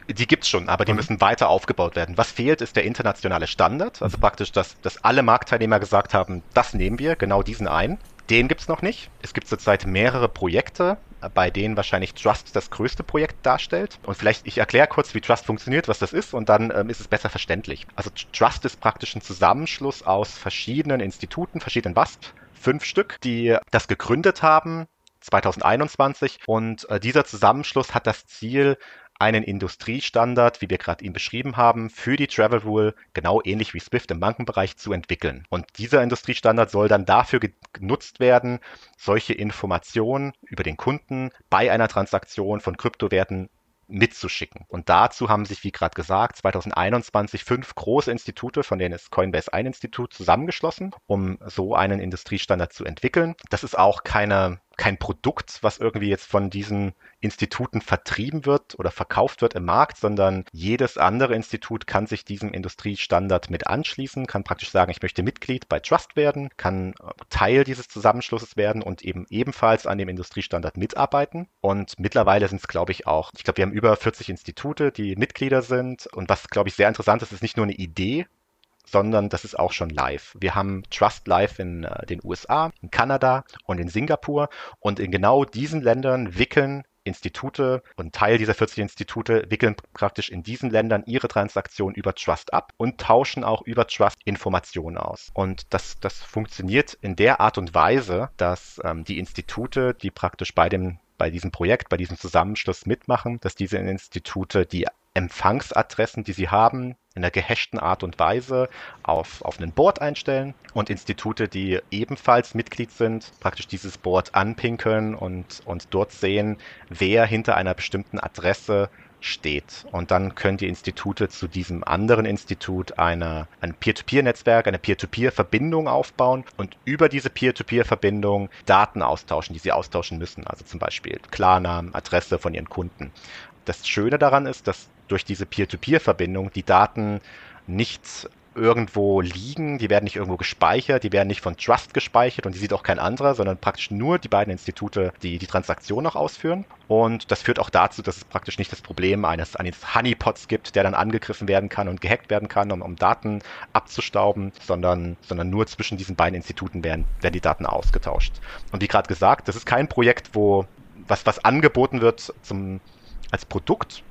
die gibt's schon, aber die mhm. müssen weiter aufgebaut werden. Was fehlt, ist der internationale Standard. Also praktisch, dass, dass alle Marktteilnehmer gesagt haben, das nehmen wir, genau diesen ein. Den gibt's noch nicht. Es gibt zurzeit mehrere Projekte, bei denen wahrscheinlich Trust das größte Projekt darstellt. Und vielleicht, ich erkläre kurz, wie Trust funktioniert, was das ist, und dann ähm, ist es besser verständlich. Also Trust ist praktisch ein Zusammenschluss aus verschiedenen Instituten, verschiedenen WASP, fünf Stück, die das gegründet haben 2021. Und äh, dieser Zusammenschluss hat das Ziel, einen Industriestandard, wie wir gerade ihn beschrieben haben, für die Travel Rule, genau ähnlich wie Swift im Bankenbereich, zu entwickeln. Und dieser Industriestandard soll dann dafür genutzt werden, solche Informationen über den Kunden bei einer Transaktion von Kryptowerten mitzuschicken. Und dazu haben sich, wie gerade gesagt, 2021 fünf große Institute, von denen ist Coinbase ein Institut, zusammengeschlossen, um so einen Industriestandard zu entwickeln. Das ist auch keine kein Produkt, was irgendwie jetzt von diesen Instituten vertrieben wird oder verkauft wird im Markt, sondern jedes andere Institut kann sich diesem Industriestandard mit anschließen, kann praktisch sagen, ich möchte Mitglied bei Trust werden, kann Teil dieses Zusammenschlusses werden und eben ebenfalls an dem Industriestandard mitarbeiten. Und mittlerweile sind es, glaube ich, auch, ich glaube, wir haben über 40 Institute, die Mitglieder sind. Und was, glaube ich, sehr interessant ist, ist nicht nur eine Idee, sondern das ist auch schon live. Wir haben Trust Live in äh, den USA, in Kanada und in Singapur und in genau diesen Ländern wickeln Institute und Teil dieser 40 Institute wickeln praktisch in diesen Ländern ihre Transaktionen über Trust ab und tauschen auch über Trust Informationen aus. Und das, das funktioniert in der Art und Weise, dass ähm, die Institute, die praktisch bei dem bei diesem Projekt, bei diesem Zusammenschluss mitmachen, dass diese Institute die Empfangsadressen, die sie haben, in einer gehashten Art und Weise auf, auf einen Board einstellen und Institute, die ebenfalls Mitglied sind, praktisch dieses Board anpinkeln und, und dort sehen, wer hinter einer bestimmten Adresse steht. Und dann können die Institute zu diesem anderen Institut eine, ein Peer-to-Peer-Netzwerk, eine Peer-to-Peer-Verbindung aufbauen und über diese Peer-to-Peer-Verbindung Daten austauschen, die sie austauschen müssen. Also zum Beispiel Klarnamen, Adresse von ihren Kunden. Das Schöne daran ist, dass durch diese Peer-to-Peer-Verbindung die Daten nicht irgendwo liegen, die werden nicht irgendwo gespeichert, die werden nicht von Trust gespeichert und die sieht auch kein anderer, sondern praktisch nur die beiden Institute, die die Transaktion noch ausführen. Und das führt auch dazu, dass es praktisch nicht das Problem eines, eines Honeypots gibt, der dann angegriffen werden kann und gehackt werden kann, um, um Daten abzustauben, sondern, sondern nur zwischen diesen beiden Instituten werden, werden die Daten ausgetauscht. Und wie gerade gesagt, das ist kein Projekt, wo was, was angeboten wird zum, als Produkt,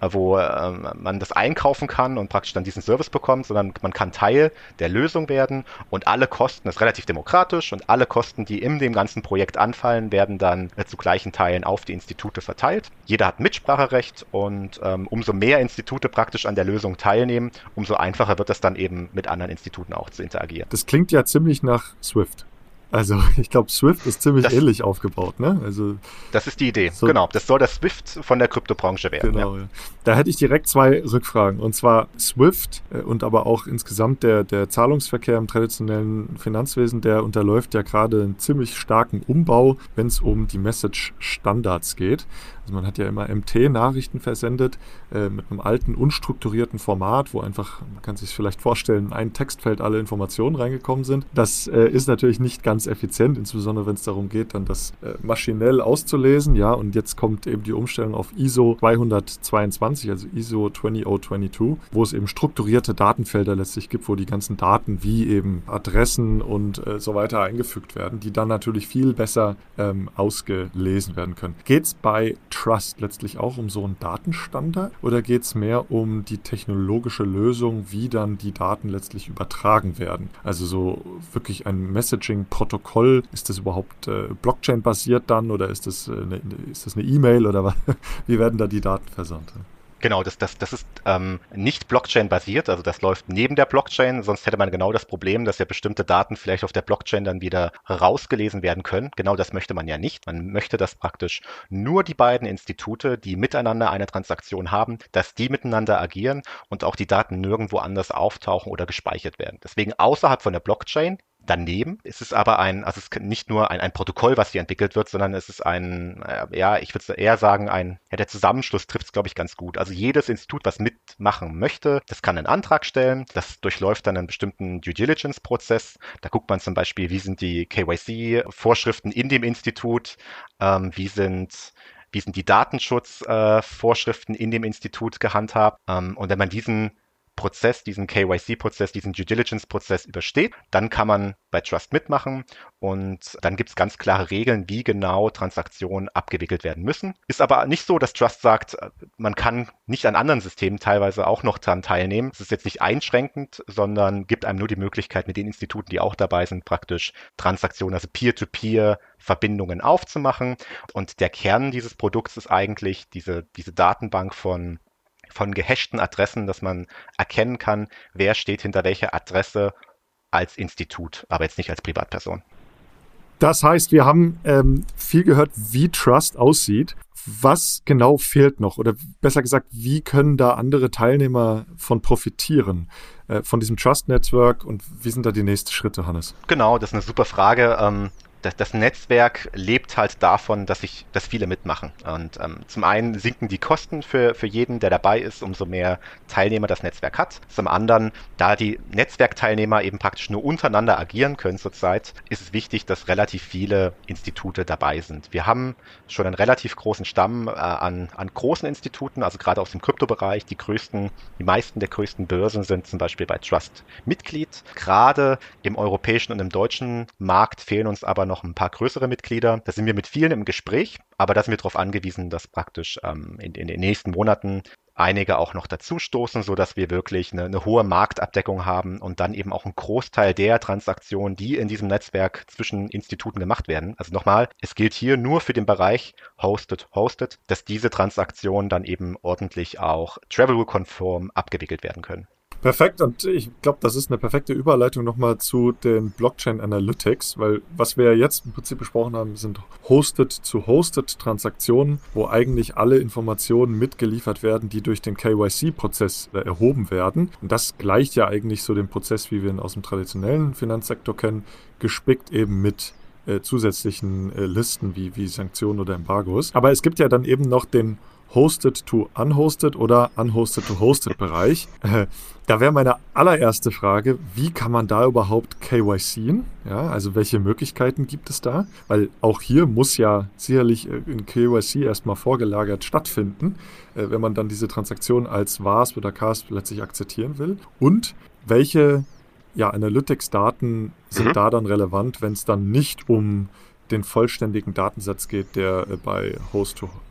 wo ähm, man das einkaufen kann und praktisch dann diesen Service bekommt, sondern man kann Teil der Lösung werden und alle Kosten, das ist relativ demokratisch und alle Kosten, die in dem ganzen Projekt anfallen, werden dann äh, zu gleichen Teilen auf die Institute verteilt. Jeder hat Mitspracherecht und ähm, umso mehr Institute praktisch an der Lösung teilnehmen, umso einfacher wird es dann eben mit anderen Instituten auch zu interagieren. Das klingt ja ziemlich nach Swift. Also ich glaube, Swift ist ziemlich das, ähnlich aufgebaut, ne? Also das ist die Idee. So, genau, das soll das Swift von der Kryptobranche werden. Genau. Ja. Da hätte ich direkt zwei Rückfragen. Und zwar Swift äh, und aber auch insgesamt der der Zahlungsverkehr im traditionellen Finanzwesen, der unterläuft ja gerade einen ziemlich starken Umbau, wenn es um die Message-Standards geht. Also man hat ja immer MT-Nachrichten versendet äh, mit einem alten, unstrukturierten Format, wo einfach, man kann sich vielleicht vorstellen, in ein Textfeld alle Informationen reingekommen sind. Das äh, ist natürlich nicht ganz effizient, insbesondere wenn es darum geht, dann das äh, maschinell auszulesen. Ja, und jetzt kommt eben die Umstellung auf ISO 222, also ISO 20022, wo es eben strukturierte Datenfelder letztlich gibt, wo die ganzen Daten wie eben Adressen und äh, so weiter eingefügt werden, die dann natürlich viel besser ähm, ausgelesen werden können. Geht es bei Trust letztlich auch um so einen Datenstandard oder geht es mehr um die technologische Lösung, wie dann die Daten letztlich übertragen werden? Also so wirklich ein Messaging-Protokoll, ist das überhaupt äh, Blockchain-basiert dann oder ist das, äh, eine, ist das eine E-Mail oder wie werden da die Daten versandt? Genau, das, das, das ist ähm, nicht Blockchain-basiert, also das läuft neben der Blockchain, sonst hätte man genau das Problem, dass ja bestimmte Daten vielleicht auf der Blockchain dann wieder rausgelesen werden können. Genau das möchte man ja nicht. Man möchte, dass praktisch nur die beiden Institute, die miteinander eine Transaktion haben, dass die miteinander agieren und auch die Daten nirgendwo anders auftauchen oder gespeichert werden. Deswegen außerhalb von der Blockchain daneben. Es ist aber ein, also es ist nicht nur ein, ein Protokoll, was hier entwickelt wird, sondern es ist ein, äh, ja, ich würde eher sagen, ein, ja, der Zusammenschluss trifft es, glaube ich, ganz gut. Also jedes Institut, was mitmachen möchte, das kann einen Antrag stellen, das durchläuft dann einen bestimmten Due Diligence-Prozess. Da guckt man zum Beispiel, wie sind die KYC-Vorschriften in dem Institut, ähm, wie sind wie sind die Datenschutzvorschriften äh, in dem Institut gehandhabt. Ähm, und wenn man diesen Prozess, diesen KYC-Prozess, diesen Due Diligence-Prozess übersteht, dann kann man bei Trust mitmachen und dann gibt es ganz klare Regeln, wie genau Transaktionen abgewickelt werden müssen. Ist aber nicht so, dass Trust sagt, man kann nicht an anderen Systemen teilweise auch noch daran teilnehmen. Es ist jetzt nicht einschränkend, sondern gibt einem nur die Möglichkeit, mit den Instituten, die auch dabei sind, praktisch Transaktionen, also Peer-to-Peer Verbindungen aufzumachen. Und der Kern dieses Produkts ist eigentlich diese, diese Datenbank von von gehashten Adressen, dass man erkennen kann, wer steht hinter welcher Adresse als Institut, aber jetzt nicht als Privatperson. Das heißt, wir haben ähm, viel gehört, wie Trust aussieht. Was genau fehlt noch? Oder besser gesagt, wie können da andere Teilnehmer von profitieren? Äh, von diesem Trust-Netzwerk und wie sind da die nächsten Schritte, Hannes? Genau, das ist eine super Frage. Ähm, das, das Netzwerk lebt halt davon, dass sich, dass viele mitmachen. Und ähm, zum einen sinken die Kosten für, für jeden, der dabei ist, umso mehr Teilnehmer das Netzwerk hat. Zum anderen, da die Netzwerkteilnehmer eben praktisch nur untereinander agieren können zurzeit, ist es wichtig, dass relativ viele Institute dabei sind. Wir haben schon einen relativ großen Stamm äh, an, an großen Instituten, also gerade aus dem Kryptobereich. Die größten, die meisten der größten Börsen sind zum Beispiel bei Trust Mitglied. Gerade im europäischen und im deutschen Markt fehlen uns aber noch ein paar größere Mitglieder. Da sind wir mit vielen im Gespräch, aber da sind wir darauf angewiesen, dass praktisch ähm, in, in den nächsten Monaten einige auch noch dazu stoßen, so dass wir wirklich eine, eine, hohe Marktabdeckung haben und dann eben auch ein Großteil der Transaktionen, die in diesem Netzwerk zwischen Instituten gemacht werden. Also nochmal, es gilt hier nur für den Bereich Hosted, Hosted, dass diese Transaktionen dann eben ordentlich auch Travel-konform abgewickelt werden können. Perfekt, und ich glaube, das ist eine perfekte Überleitung nochmal zu den Blockchain Analytics, weil was wir jetzt im Prinzip besprochen haben, sind Hosted-to-Hosted-Transaktionen, wo eigentlich alle Informationen mitgeliefert werden, die durch den KYC-Prozess äh, erhoben werden. Und das gleicht ja eigentlich so dem Prozess, wie wir ihn aus dem traditionellen Finanzsektor kennen, gespickt eben mit äh, zusätzlichen äh, Listen wie, wie Sanktionen oder Embargos. Aber es gibt ja dann eben noch den Hosted to Unhosted oder Unhosted to Hosted Bereich. Äh, da wäre meine allererste Frage, wie kann man da überhaupt KYCen? Ja, also welche Möglichkeiten gibt es da? Weil auch hier muss ja sicherlich ein KYC erstmal vorgelagert stattfinden, äh, wenn man dann diese Transaktion als WASP oder CASP letztlich akzeptieren will. Und welche ja, Analytics-Daten sind mhm. da dann relevant, wenn es dann nicht um den vollständigen Datensatz geht, der äh, bei Hosted-to-Hosted-Transaktionen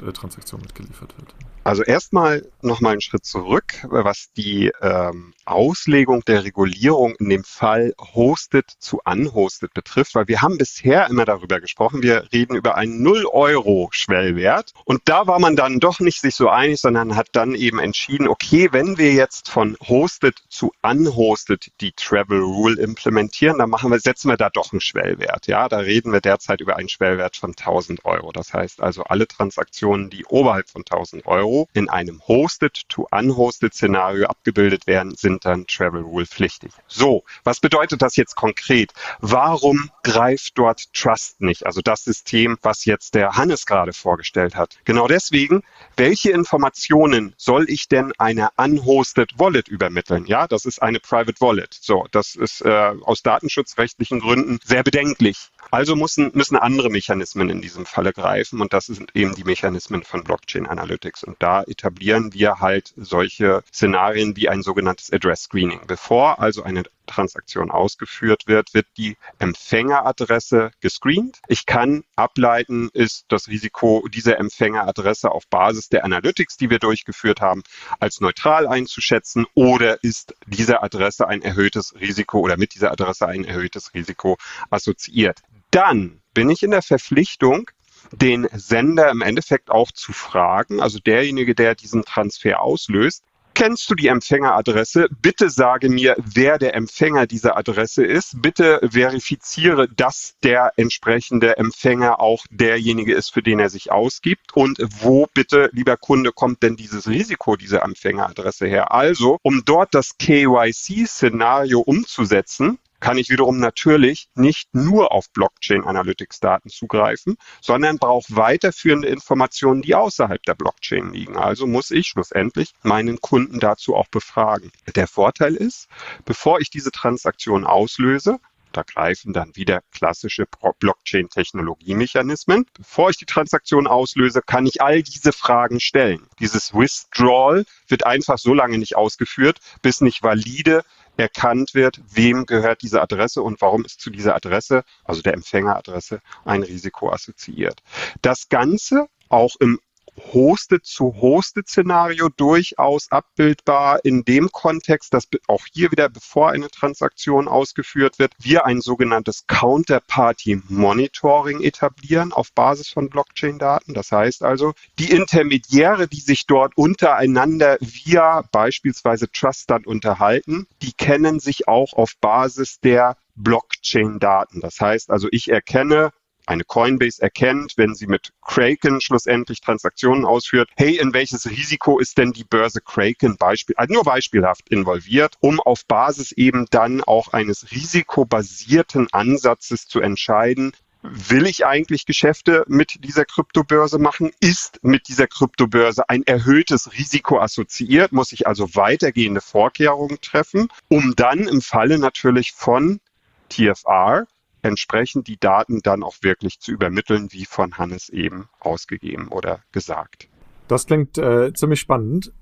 äh, mitgeliefert wird. Also erstmal nochmal einen Schritt zurück, was die ähm, Auslegung der Regulierung in dem Fall hosted zu unhosted betrifft, weil wir haben bisher immer darüber gesprochen, wir reden über einen 0-Euro-Schwellwert und da war man dann doch nicht sich so einig, sondern hat dann eben entschieden, okay, wenn wir jetzt von hosted zu unhosted die Travel Rule implementieren, dann machen wir, setzen wir da doch einen Schwellwert. Ja, da reden wir derzeit über einen Schwellwert von 1000 Euro. Das heißt also alle Transaktionen, die oberhalb von 1000 Euro in einem Hosted-to-Unhosted-Szenario abgebildet werden, sind dann Travel Rule pflichtig. So, was bedeutet das jetzt konkret? Warum greift dort Trust nicht? Also das System, was jetzt der Hannes gerade vorgestellt hat. Genau deswegen, welche Informationen soll ich denn einer Unhosted Wallet übermitteln? Ja, das ist eine Private Wallet. So, das ist äh, aus datenschutzrechtlichen Gründen sehr bedenklich. Also müssen, müssen andere Mechanismen in diesem Falle greifen und das sind eben die Mechanismen von Blockchain Analytics. Und da etablieren wir halt solche Szenarien wie ein sogenanntes Address Screening. Bevor also eine Transaktion ausgeführt wird, wird die Empfängeradresse gescreent. Ich kann ableiten, ist das Risiko dieser Empfängeradresse auf Basis der Analytics, die wir durchgeführt haben, als neutral einzuschätzen oder ist diese Adresse ein erhöhtes Risiko oder mit dieser Adresse ein erhöhtes Risiko assoziiert dann bin ich in der Verpflichtung, den Sender im Endeffekt auch zu fragen, also derjenige, der diesen Transfer auslöst, kennst du die Empfängeradresse? Bitte sage mir, wer der Empfänger dieser Adresse ist. Bitte verifiziere, dass der entsprechende Empfänger auch derjenige ist, für den er sich ausgibt. Und wo bitte, lieber Kunde, kommt denn dieses Risiko dieser Empfängeradresse her? Also, um dort das KYC-Szenario umzusetzen, kann ich wiederum natürlich nicht nur auf Blockchain Analytics Daten zugreifen, sondern brauche weiterführende Informationen, die außerhalb der Blockchain liegen. Also muss ich schlussendlich meinen Kunden dazu auch befragen. Der Vorteil ist, bevor ich diese Transaktion auslöse, da greifen dann wieder klassische Blockchain-Technologiemechanismen. Bevor ich die Transaktion auslöse, kann ich all diese Fragen stellen. Dieses Withdrawal wird einfach so lange nicht ausgeführt, bis nicht valide erkannt wird, wem gehört diese Adresse und warum ist zu dieser Adresse, also der Empfängeradresse, ein Risiko assoziiert. Das Ganze auch im Hosted-zu-Hosted-Szenario durchaus abbildbar in dem Kontext, dass auch hier wieder, bevor eine Transaktion ausgeführt wird, wir ein sogenanntes Counterparty-Monitoring etablieren auf Basis von Blockchain-Daten. Das heißt also, die Intermediäre, die sich dort untereinander via beispielsweise Trust dann unterhalten, die kennen sich auch auf Basis der Blockchain-Daten. Das heißt also, ich erkenne eine Coinbase erkennt, wenn sie mit Kraken schlussendlich Transaktionen ausführt, hey, in welches Risiko ist denn die Börse Kraken Beispiel, also nur beispielhaft involviert, um auf Basis eben dann auch eines risikobasierten Ansatzes zu entscheiden, will ich eigentlich Geschäfte mit dieser Kryptobörse machen? Ist mit dieser Kryptobörse ein erhöhtes Risiko assoziiert? Muss ich also weitergehende Vorkehrungen treffen, um dann im Falle natürlich von TFR entsprechend die Daten dann auch wirklich zu übermitteln, wie von Hannes eben ausgegeben oder gesagt. Das klingt äh, ziemlich spannend.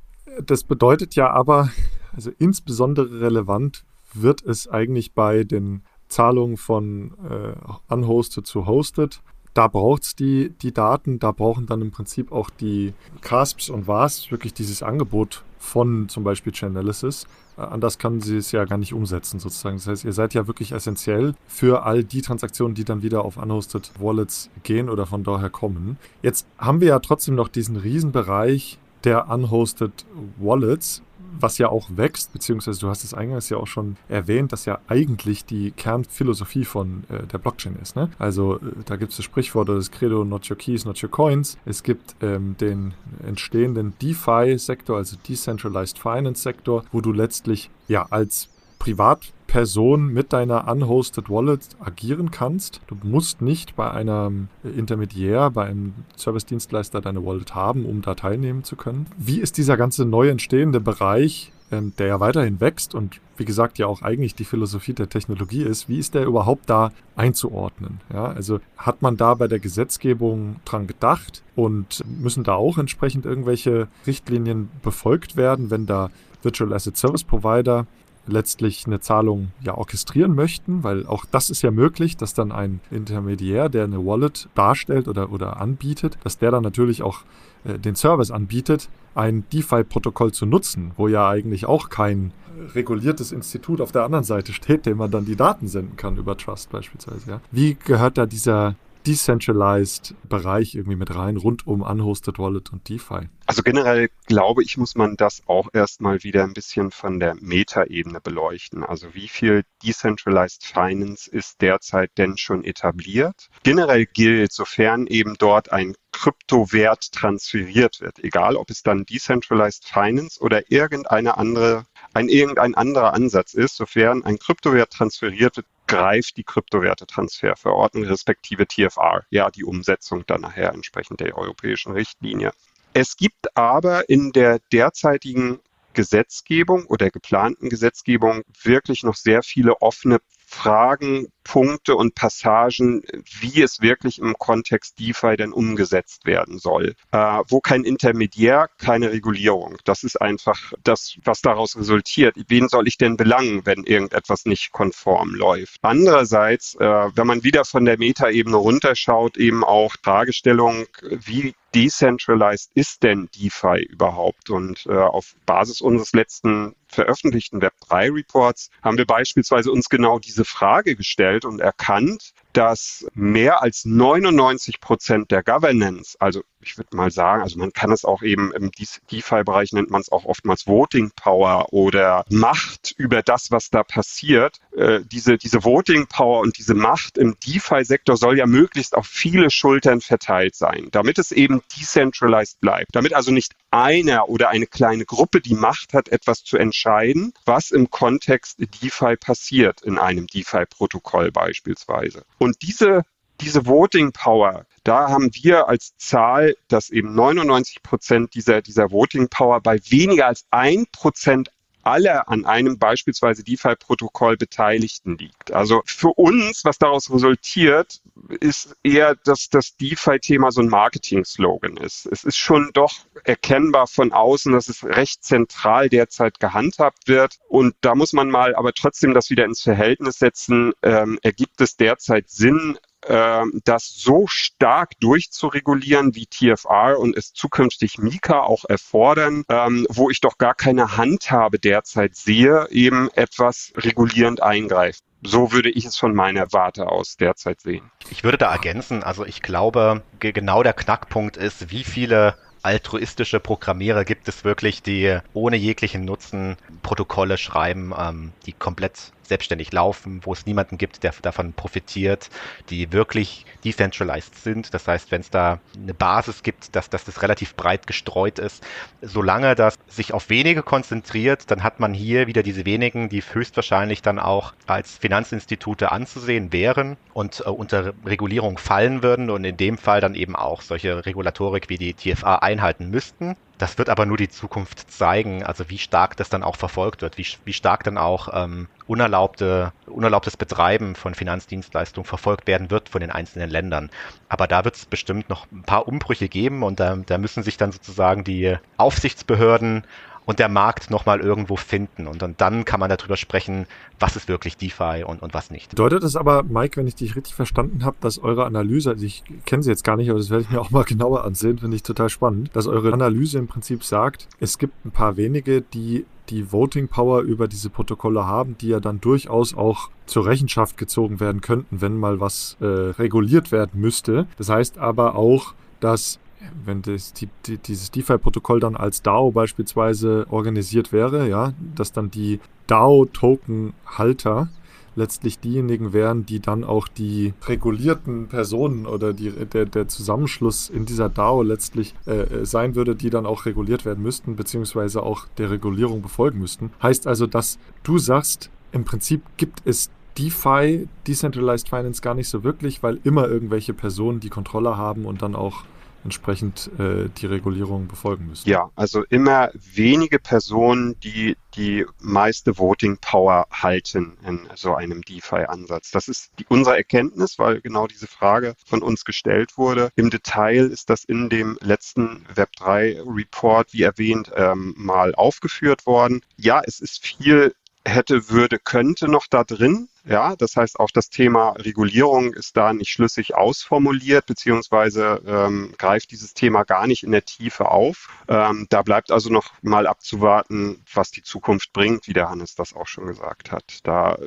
Das bedeutet ja aber, also insbesondere relevant wird es eigentlich bei den Zahlungen von äh, unhosted zu hosted. Da braucht es die, die Daten, da brauchen dann im Prinzip auch die CASPs und WASPs wirklich dieses Angebot von zum Beispiel Chainalysis. Äh, anders kann sie es ja gar nicht umsetzen, sozusagen. Das heißt, ihr seid ja wirklich essentiell für all die Transaktionen, die dann wieder auf unhosted Wallets gehen oder von daher kommen. Jetzt haben wir ja trotzdem noch diesen Riesenbereich der unhosted Wallets was ja auch wächst, beziehungsweise du hast es eingangs ja auch schon erwähnt, dass ja eigentlich die Kernphilosophie von äh, der Blockchain ist. Ne? Also äh, da gibt es das Sprichwort das Credo Not Your Keys, Not Your Coins. Es gibt ähm, den entstehenden DeFi-Sektor, also Decentralized Finance-Sektor, wo du letztlich ja als Privatperson mit deiner unhosted Wallet agieren kannst. Du musst nicht bei einem Intermediär, bei einem Service-Dienstleister deine Wallet haben, um da teilnehmen zu können. Wie ist dieser ganze neu entstehende Bereich, ähm, der ja weiterhin wächst und wie gesagt ja auch eigentlich die Philosophie der Technologie ist, wie ist der überhaupt da einzuordnen? Ja, also hat man da bei der Gesetzgebung dran gedacht und müssen da auch entsprechend irgendwelche Richtlinien befolgt werden, wenn da Virtual Asset Service Provider letztlich eine Zahlung ja orchestrieren möchten, weil auch das ist ja möglich, dass dann ein Intermediär, der eine Wallet darstellt oder, oder anbietet, dass der dann natürlich auch äh, den Service anbietet, ein DeFi-Protokoll zu nutzen, wo ja eigentlich auch kein reguliertes Institut auf der anderen Seite steht, dem man dann die Daten senden kann über Trust beispielsweise. Ja. Wie gehört da dieser Decentralized-Bereich irgendwie mit rein, rund um Unhosted Wallet und DeFi? Also generell glaube ich, muss man das auch erstmal wieder ein bisschen von der Metaebene beleuchten. Also wie viel Decentralized Finance ist derzeit denn schon etabliert? Generell gilt, sofern eben dort ein Kryptowert transferiert wird, egal ob es dann Decentralized Finance oder irgendeine andere, ein irgendein anderer Ansatz ist, sofern ein Kryptowert transferiert wird, greift die Kryptowertetransferverordnung respektive TFR, ja, die Umsetzung dann nachher entsprechend der europäischen Richtlinie. Es gibt aber in der derzeitigen Gesetzgebung oder geplanten Gesetzgebung wirklich noch sehr viele offene Fragen, Punkte und Passagen, wie es wirklich im Kontext DeFi denn umgesetzt werden soll. Äh, wo kein Intermediär, keine Regulierung. Das ist einfach das, was daraus resultiert. Wen soll ich denn belangen, wenn irgendetwas nicht konform läuft? Andererseits, äh, wenn man wieder von der Metaebene runterschaut, eben auch Fragestellung, wie decentralized ist denn DeFi überhaupt? Und äh, auf Basis unseres letzten veröffentlichten Web3-Reports haben wir beispielsweise uns genau diese Frage gestellt und erkannt, dass mehr als 99 Prozent der Governance, also ich würde mal sagen, also man kann es auch eben im DeFi-Bereich nennt man es auch oftmals Voting Power oder Macht über das, was da passiert. Äh, diese, diese Voting Power und diese Macht im DeFi-Sektor soll ja möglichst auf viele Schultern verteilt sein, damit es eben decentralized bleibt. Damit also nicht einer oder eine kleine Gruppe die Macht hat, etwas zu entscheiden, was im Kontext DeFi passiert, in einem DeFi-Protokoll beispielsweise. Und diese, diese Voting Power, da haben wir als Zahl, dass eben 99 Prozent dieser, dieser Voting Power bei weniger als ein Prozent aller an einem beispielsweise DeFi-Protokoll Beteiligten liegt. Also für uns, was daraus resultiert, ist eher, dass das DeFi-Thema so ein Marketing-Slogan ist. Es ist schon doch erkennbar von außen, dass es recht zentral derzeit gehandhabt wird. Und da muss man mal aber trotzdem das wieder ins Verhältnis setzen. Ähm, ergibt es derzeit Sinn, ähm, das so stark durchzuregulieren, wie TFR und es zukünftig Mika auch erfordern, ähm, wo ich doch gar keine Handhabe derzeit sehe, eben etwas regulierend eingreift. So würde ich es von meiner Warte aus derzeit sehen. Ich würde da ergänzen, also ich glaube, genau der Knackpunkt ist, wie viele altruistische Programmierer gibt es wirklich, die ohne jeglichen Nutzen Protokolle schreiben, ähm, die komplett selbstständig laufen, wo es niemanden gibt, der davon profitiert, die wirklich decentralized sind. Das heißt, wenn es da eine Basis gibt, dass, dass das relativ breit gestreut ist, solange das sich auf wenige konzentriert, dann hat man hier wieder diese wenigen, die höchstwahrscheinlich dann auch als Finanzinstitute anzusehen wären und äh, unter Regulierung fallen würden und in dem Fall dann eben auch solche Regulatorik wie die TFA einhalten müssten. Das wird aber nur die Zukunft zeigen, also wie stark das dann auch verfolgt wird, wie, wie stark dann auch ähm, unerlaubte, unerlaubtes Betreiben von Finanzdienstleistungen verfolgt werden wird von den einzelnen Ländern. Aber da wird es bestimmt noch ein paar Umbrüche geben und da, da müssen sich dann sozusagen die Aufsichtsbehörden und der Markt nochmal irgendwo finden. Und dann, dann kann man darüber sprechen, was ist wirklich DeFi und, und was nicht. Bedeutet es aber, Mike, wenn ich dich richtig verstanden habe, dass eure Analyse, also ich kenne sie jetzt gar nicht, aber das werde ich mir auch mal genauer ansehen, finde ich total spannend, dass eure Analyse im Prinzip sagt, es gibt ein paar wenige, die die Voting Power über diese Protokolle haben, die ja dann durchaus auch zur Rechenschaft gezogen werden könnten, wenn mal was äh, reguliert werden müsste. Das heißt aber auch, dass wenn das, die, die, dieses DeFi-Protokoll dann als DAO beispielsweise organisiert wäre, ja, dass dann die DAO-Token-Halter letztlich diejenigen wären, die dann auch die regulierten Personen oder die, der, der Zusammenschluss in dieser DAO letztlich äh, sein würde, die dann auch reguliert werden müssten, beziehungsweise auch der Regulierung befolgen müssten. Heißt also, dass du sagst, im Prinzip gibt es DeFi, Decentralized Finance, gar nicht so wirklich, weil immer irgendwelche Personen die Kontrolle haben und dann auch entsprechend äh, die Regulierung befolgen müssen. Ja, also immer wenige Personen, die die meiste Voting Power halten in so einem DeFi-Ansatz. Das ist die, unsere Erkenntnis, weil genau diese Frage von uns gestellt wurde. Im Detail ist das in dem letzten Web3-Report, wie erwähnt, ähm, mal aufgeführt worden. Ja, es ist viel hätte, würde, könnte noch da drin. Ja, das heißt, auch das Thema Regulierung ist da nicht schlüssig ausformuliert, beziehungsweise ähm, greift dieses Thema gar nicht in der Tiefe auf. Ähm, da bleibt also noch mal abzuwarten, was die Zukunft bringt, wie der Hannes das auch schon gesagt hat. Da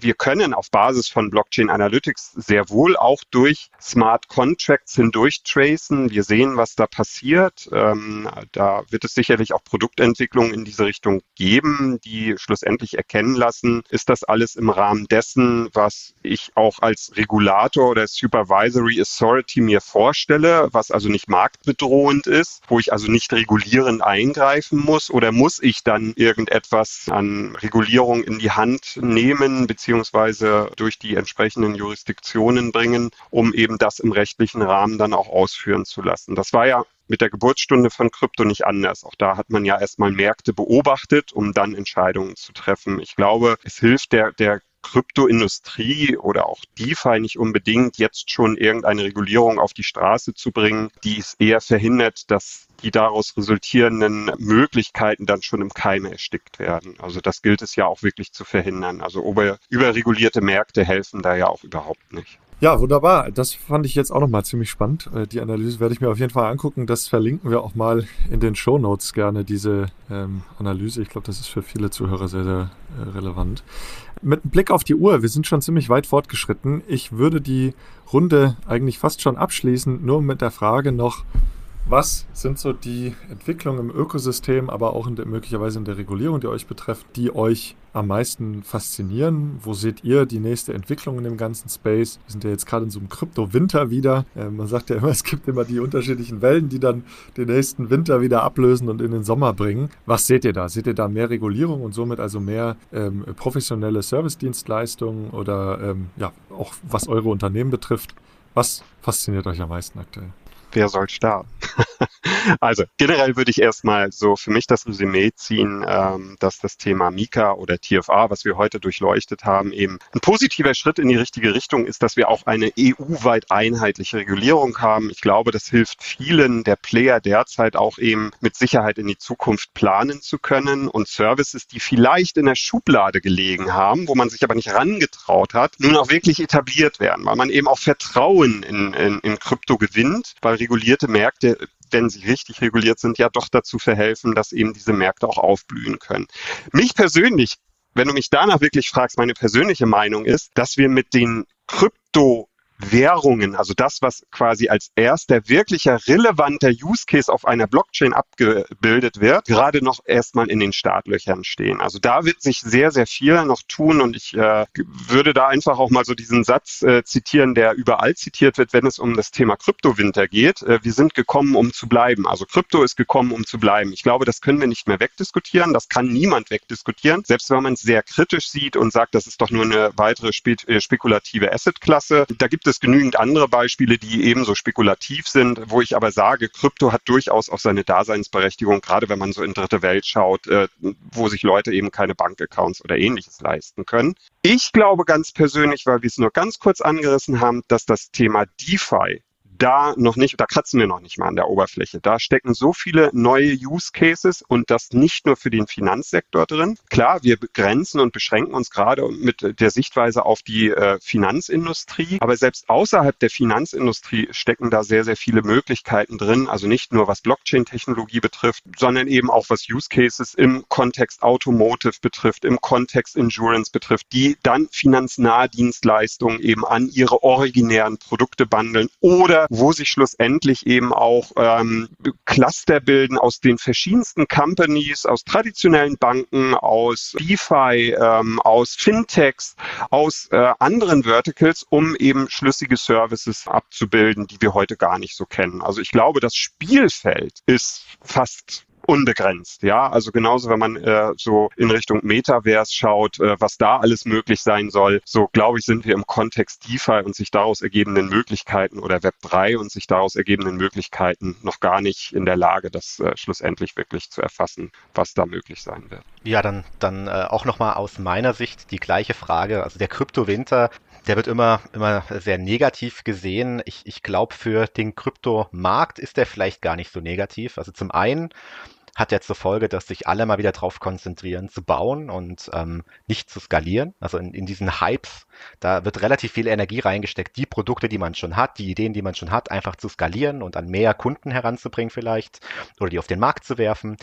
wir können auf Basis von Blockchain Analytics sehr wohl auch durch Smart Contracts hindurch tracen. Wir sehen, was da passiert. Ähm, da wird es sicherlich auch Produktentwicklungen in diese Richtung geben, die schlussendlich erkennen lassen, ist das alles im Rahmen der dessen, was ich auch als Regulator oder Supervisory Authority mir vorstelle, was also nicht marktbedrohend ist, wo ich also nicht regulierend eingreifen muss oder muss ich dann irgendetwas an Regulierung in die Hand nehmen beziehungsweise durch die entsprechenden Jurisdiktionen bringen, um eben das im rechtlichen Rahmen dann auch ausführen zu lassen. Das war ja mit der Geburtsstunde von Krypto nicht anders. Auch da hat man ja erstmal Märkte beobachtet, um dann Entscheidungen zu treffen. Ich glaube, es hilft der, der Kryptoindustrie oder auch DeFi nicht unbedingt jetzt schon irgendeine Regulierung auf die Straße zu bringen, die es eher verhindert, dass die daraus resultierenden Möglichkeiten dann schon im Keime erstickt werden. Also das gilt es ja auch wirklich zu verhindern. Also über, überregulierte Märkte helfen da ja auch überhaupt nicht. Ja, wunderbar. Das fand ich jetzt auch nochmal ziemlich spannend. Äh, die Analyse werde ich mir auf jeden Fall angucken. Das verlinken wir auch mal in den Show Notes gerne, diese ähm, Analyse. Ich glaube, das ist für viele Zuhörer sehr, sehr äh, relevant. Mit Blick auf die Uhr, wir sind schon ziemlich weit fortgeschritten. Ich würde die Runde eigentlich fast schon abschließen, nur mit der Frage noch, was sind so die Entwicklungen im Ökosystem, aber auch in der, möglicherweise in der Regulierung, die euch betrifft, die euch am meisten faszinieren? Wo seht ihr die nächste Entwicklung in dem ganzen Space? Wir sind ja jetzt gerade in so einem Krypto-Winter wieder. Äh, man sagt ja immer, es gibt immer die unterschiedlichen Wellen, die dann den nächsten Winter wieder ablösen und in den Sommer bringen. Was seht ihr da? Seht ihr da mehr Regulierung und somit also mehr ähm, professionelle Service-Dienstleistungen oder ähm, ja, auch was eure Unternehmen betrifft? Was fasziniert euch am meisten aktuell? Wer soll starten? also generell würde ich erstmal so für mich das Resümee ziehen, ähm, dass das Thema Mika oder TFA, was wir heute durchleuchtet haben, eben ein positiver Schritt in die richtige Richtung ist, dass wir auch eine EU-weit einheitliche Regulierung haben. Ich glaube, das hilft vielen der Player derzeit auch eben mit Sicherheit in die Zukunft planen zu können und Services, die vielleicht in der Schublade gelegen haben, wo man sich aber nicht rangetraut hat, nun auch wirklich etabliert werden, weil man eben auch Vertrauen in, in, in Krypto gewinnt, weil regulierte Märkte wenn sie richtig reguliert sind, ja doch dazu verhelfen, dass eben diese Märkte auch aufblühen können. Mich persönlich, wenn du mich danach wirklich fragst, meine persönliche Meinung ist, dass wir mit den Krypto Währungen, also das, was quasi als erster wirklicher relevanter Use Case auf einer Blockchain abgebildet wird, gerade noch erstmal in den Startlöchern stehen. Also da wird sich sehr, sehr viel noch tun und ich äh, würde da einfach auch mal so diesen Satz äh, zitieren, der überall zitiert wird, wenn es um das Thema Kryptowinter geht. Äh, wir sind gekommen, um zu bleiben. Also Krypto ist gekommen, um zu bleiben. Ich glaube, das können wir nicht mehr wegdiskutieren. Das kann niemand wegdiskutieren. Selbst wenn man es sehr kritisch sieht und sagt, das ist doch nur eine weitere spe äh, spekulative Assetklasse. Da gibt es genügend andere Beispiele, die ebenso spekulativ sind, wo ich aber sage, Krypto hat durchaus auch seine Daseinsberechtigung, gerade wenn man so in dritte Welt schaut, äh, wo sich Leute eben keine Bankaccounts oder ähnliches leisten können. Ich glaube ganz persönlich, weil wir es nur ganz kurz angerissen haben, dass das Thema DeFi da noch nicht, da kratzen wir noch nicht mal an der Oberfläche. Da stecken so viele neue Use Cases und das nicht nur für den Finanzsektor drin. Klar, wir begrenzen und beschränken uns gerade mit der Sichtweise auf die äh, Finanzindustrie, aber selbst außerhalb der Finanzindustrie stecken da sehr, sehr viele Möglichkeiten drin. Also nicht nur was Blockchain-Technologie betrifft, sondern eben auch was Use Cases im Kontext Automotive betrifft, im Kontext Insurance betrifft, die dann finanznahe Dienstleistungen eben an ihre originären Produkte bundeln oder wo sich schlussendlich eben auch ähm, Cluster bilden aus den verschiedensten Companies, aus traditionellen Banken, aus DeFi, ähm, aus Fintechs, aus äh, anderen Verticals, um eben schlüssige Services abzubilden, die wir heute gar nicht so kennen. Also ich glaube, das Spielfeld ist fast unbegrenzt. Ja, also genauso, wenn man äh, so in Richtung Metaverse schaut, äh, was da alles möglich sein soll, so glaube ich, sind wir im Kontext DeFi und sich daraus ergebenden Möglichkeiten oder Web 3 und sich daraus ergebenden Möglichkeiten noch gar nicht in der Lage, das äh, schlussendlich wirklich zu erfassen, was da möglich sein wird. Ja, dann, dann äh, auch nochmal aus meiner Sicht die gleiche Frage. Also der Kryptowinter, der wird immer, immer sehr negativ gesehen. Ich, ich glaube, für den Kryptomarkt ist der vielleicht gar nicht so negativ. Also zum einen hat ja zur Folge, dass sich alle mal wieder darauf konzentrieren, zu bauen und ähm, nicht zu skalieren. Also in, in diesen Hypes, da wird relativ viel Energie reingesteckt, die Produkte, die man schon hat, die Ideen, die man schon hat, einfach zu skalieren und an mehr Kunden heranzubringen vielleicht oder die auf den Markt zu werfen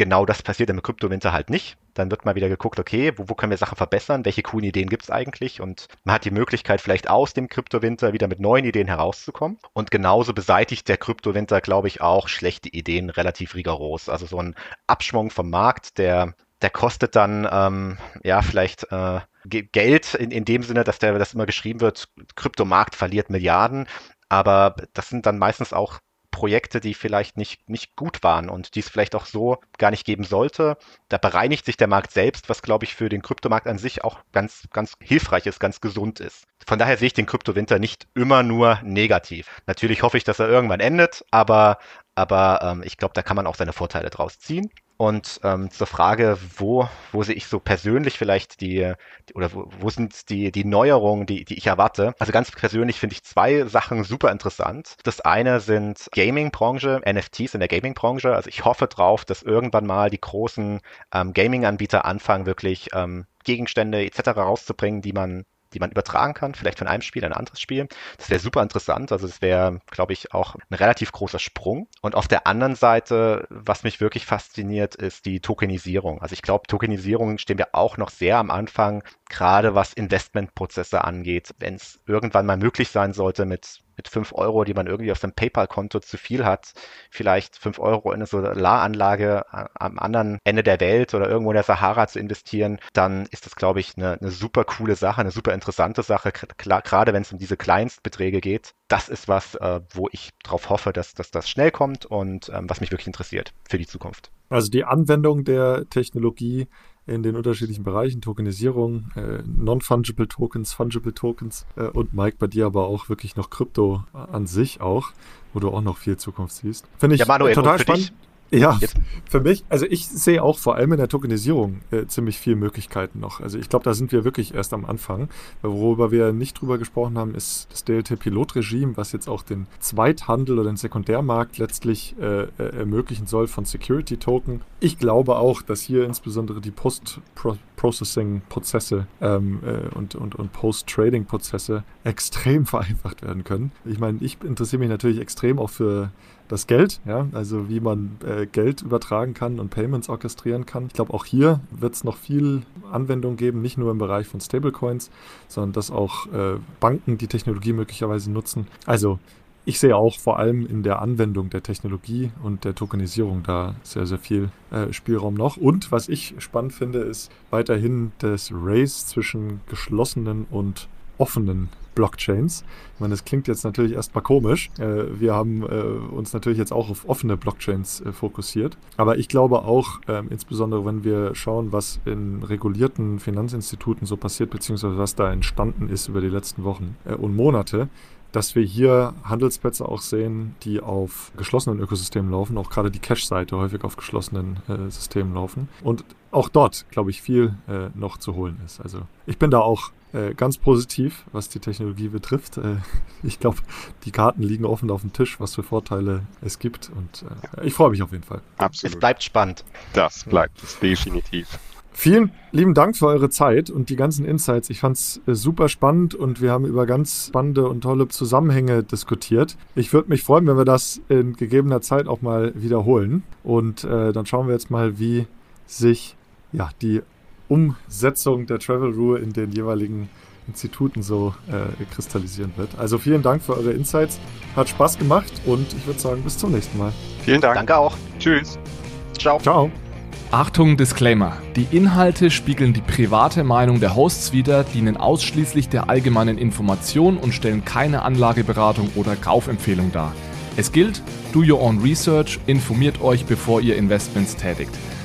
genau das passiert im Kryptowinter halt nicht. Dann wird mal wieder geguckt, okay, wo, wo können wir Sachen verbessern? Welche coolen Ideen gibt es eigentlich? Und man hat die Möglichkeit, vielleicht aus dem Kryptowinter wieder mit neuen Ideen herauszukommen. Und genauso beseitigt der Kryptowinter, glaube ich, auch schlechte Ideen relativ rigoros. Also so ein Abschwung vom Markt, der, der kostet dann ähm, ja vielleicht äh, Geld in, in dem Sinne, dass der, dass immer geschrieben wird, Kryptomarkt verliert Milliarden. Aber das sind dann meistens auch Projekte, die vielleicht nicht, nicht gut waren und die es vielleicht auch so gar nicht geben sollte. Da bereinigt sich der Markt selbst, was glaube ich für den Kryptomarkt an sich auch ganz, ganz hilfreich ist, ganz gesund ist. Von daher sehe ich den Kryptowinter nicht immer nur negativ. Natürlich hoffe ich, dass er irgendwann endet, aber, aber ähm, ich glaube, da kann man auch seine Vorteile draus ziehen. Und ähm, zur Frage, wo, wo sehe ich so persönlich vielleicht die, die oder wo, wo sind die, die Neuerungen, die, die ich erwarte? Also ganz persönlich finde ich zwei Sachen super interessant. Das eine sind Gaming-Branche, NFTs in der Gaming-Branche. Also ich hoffe drauf, dass irgendwann mal die großen ähm, Gaming-Anbieter anfangen, wirklich ähm, Gegenstände etc. rauszubringen, die man die man übertragen kann, vielleicht von einem Spiel in ein anderes Spiel. Das wäre super interessant. Also das wäre, glaube ich, auch ein relativ großer Sprung. Und auf der anderen Seite, was mich wirklich fasziniert, ist die Tokenisierung. Also ich glaube, Tokenisierung stehen wir auch noch sehr am Anfang, gerade was Investmentprozesse angeht. Wenn es irgendwann mal möglich sein sollte, mit mit 5 Euro, die man irgendwie auf seinem PayPal-Konto zu viel hat, vielleicht 5 Euro in eine Solaranlage am anderen Ende der Welt oder irgendwo in der Sahara zu investieren, dann ist das, glaube ich, eine, eine super coole Sache, eine super interessante Sache, klar, gerade wenn es um diese Kleinstbeträge geht. Das ist was, äh, wo ich darauf hoffe, dass, dass das schnell kommt und ähm, was mich wirklich interessiert für die Zukunft. Also die Anwendung der Technologie in den unterschiedlichen Bereichen, Tokenisierung, äh, Non-Fungible Tokens, Fungible Tokens äh, und Mike bei dir aber auch wirklich noch Krypto an sich auch, wo du auch noch viel Zukunft siehst. Finde ich ja, Manuel, total spannend. Dich? Ja, Jetzt. für mich, also ich sehe auch vor allem in der Tokenisierung äh, ziemlich viele Möglichkeiten noch. Also ich glaube, da sind wir wirklich erst am Anfang. Worüber wir nicht drüber gesprochen haben, ist das DLT-Pilotregime, was jetzt auch den Zweithandel oder den Sekundärmarkt letztlich äh, äh, ermöglichen soll von Security-Token. Ich glaube auch, dass hier insbesondere die Post-Processing-Prozesse ähm, äh, und, und, und Post-Trading-Prozesse extrem vereinfacht werden können. Ich meine, ich interessiere mich natürlich extrem auch für das Geld, ja, also wie man äh, Geld übertragen kann und Payments orchestrieren kann. Ich glaube, auch hier wird es noch viel Anwendung geben, nicht nur im Bereich von Stablecoins, sondern dass auch äh, Banken die Technologie möglicherweise nutzen. Also ich sehe auch vor allem in der Anwendung der Technologie und der Tokenisierung da sehr, sehr viel äh, Spielraum noch. Und was ich spannend finde, ist weiterhin das Race zwischen geschlossenen und offenen Blockchains. Ich meine, das klingt jetzt natürlich erstmal komisch. Äh, wir haben äh, uns natürlich jetzt auch auf offene Blockchains äh, fokussiert. Aber ich glaube auch, ähm, insbesondere wenn wir schauen, was in regulierten Finanzinstituten so passiert, beziehungsweise was da entstanden ist über die letzten Wochen und Monate, dass wir hier Handelsplätze auch sehen, die auf geschlossenen Ökosystemen laufen, auch gerade die Cache-Seite häufig auf geschlossenen Systemen laufen. Und auch dort, glaube ich, viel äh, noch zu holen ist. Also ich bin da auch äh, ganz positiv, was die Technologie betrifft. Äh, ich glaube, die Karten liegen offen auf dem Tisch, was für Vorteile es gibt. Und äh, ich freue mich auf jeden Fall. Absolut. Es bleibt spannend. Das bleibt es definitiv. Vielen lieben Dank für eure Zeit und die ganzen Insights. Ich fand es äh, super spannend und wir haben über ganz spannende und tolle Zusammenhänge diskutiert. Ich würde mich freuen, wenn wir das in gegebener Zeit auch mal wiederholen. Und äh, dann schauen wir jetzt mal, wie sich ja, die Umsetzung der Travel Rule in den jeweiligen Instituten so äh, kristallisieren wird. Also vielen Dank für eure Insights. Hat Spaß gemacht und ich würde sagen, bis zum nächsten Mal. Vielen Dank. Danke auch. Tschüss. Ciao. Ciao. Achtung, Disclaimer. Die Inhalte spiegeln die private Meinung der Hosts wider, dienen ausschließlich der allgemeinen Information und stellen keine Anlageberatung oder Kaufempfehlung dar. Es gilt, do your own research, informiert euch, bevor ihr Investments tätigt.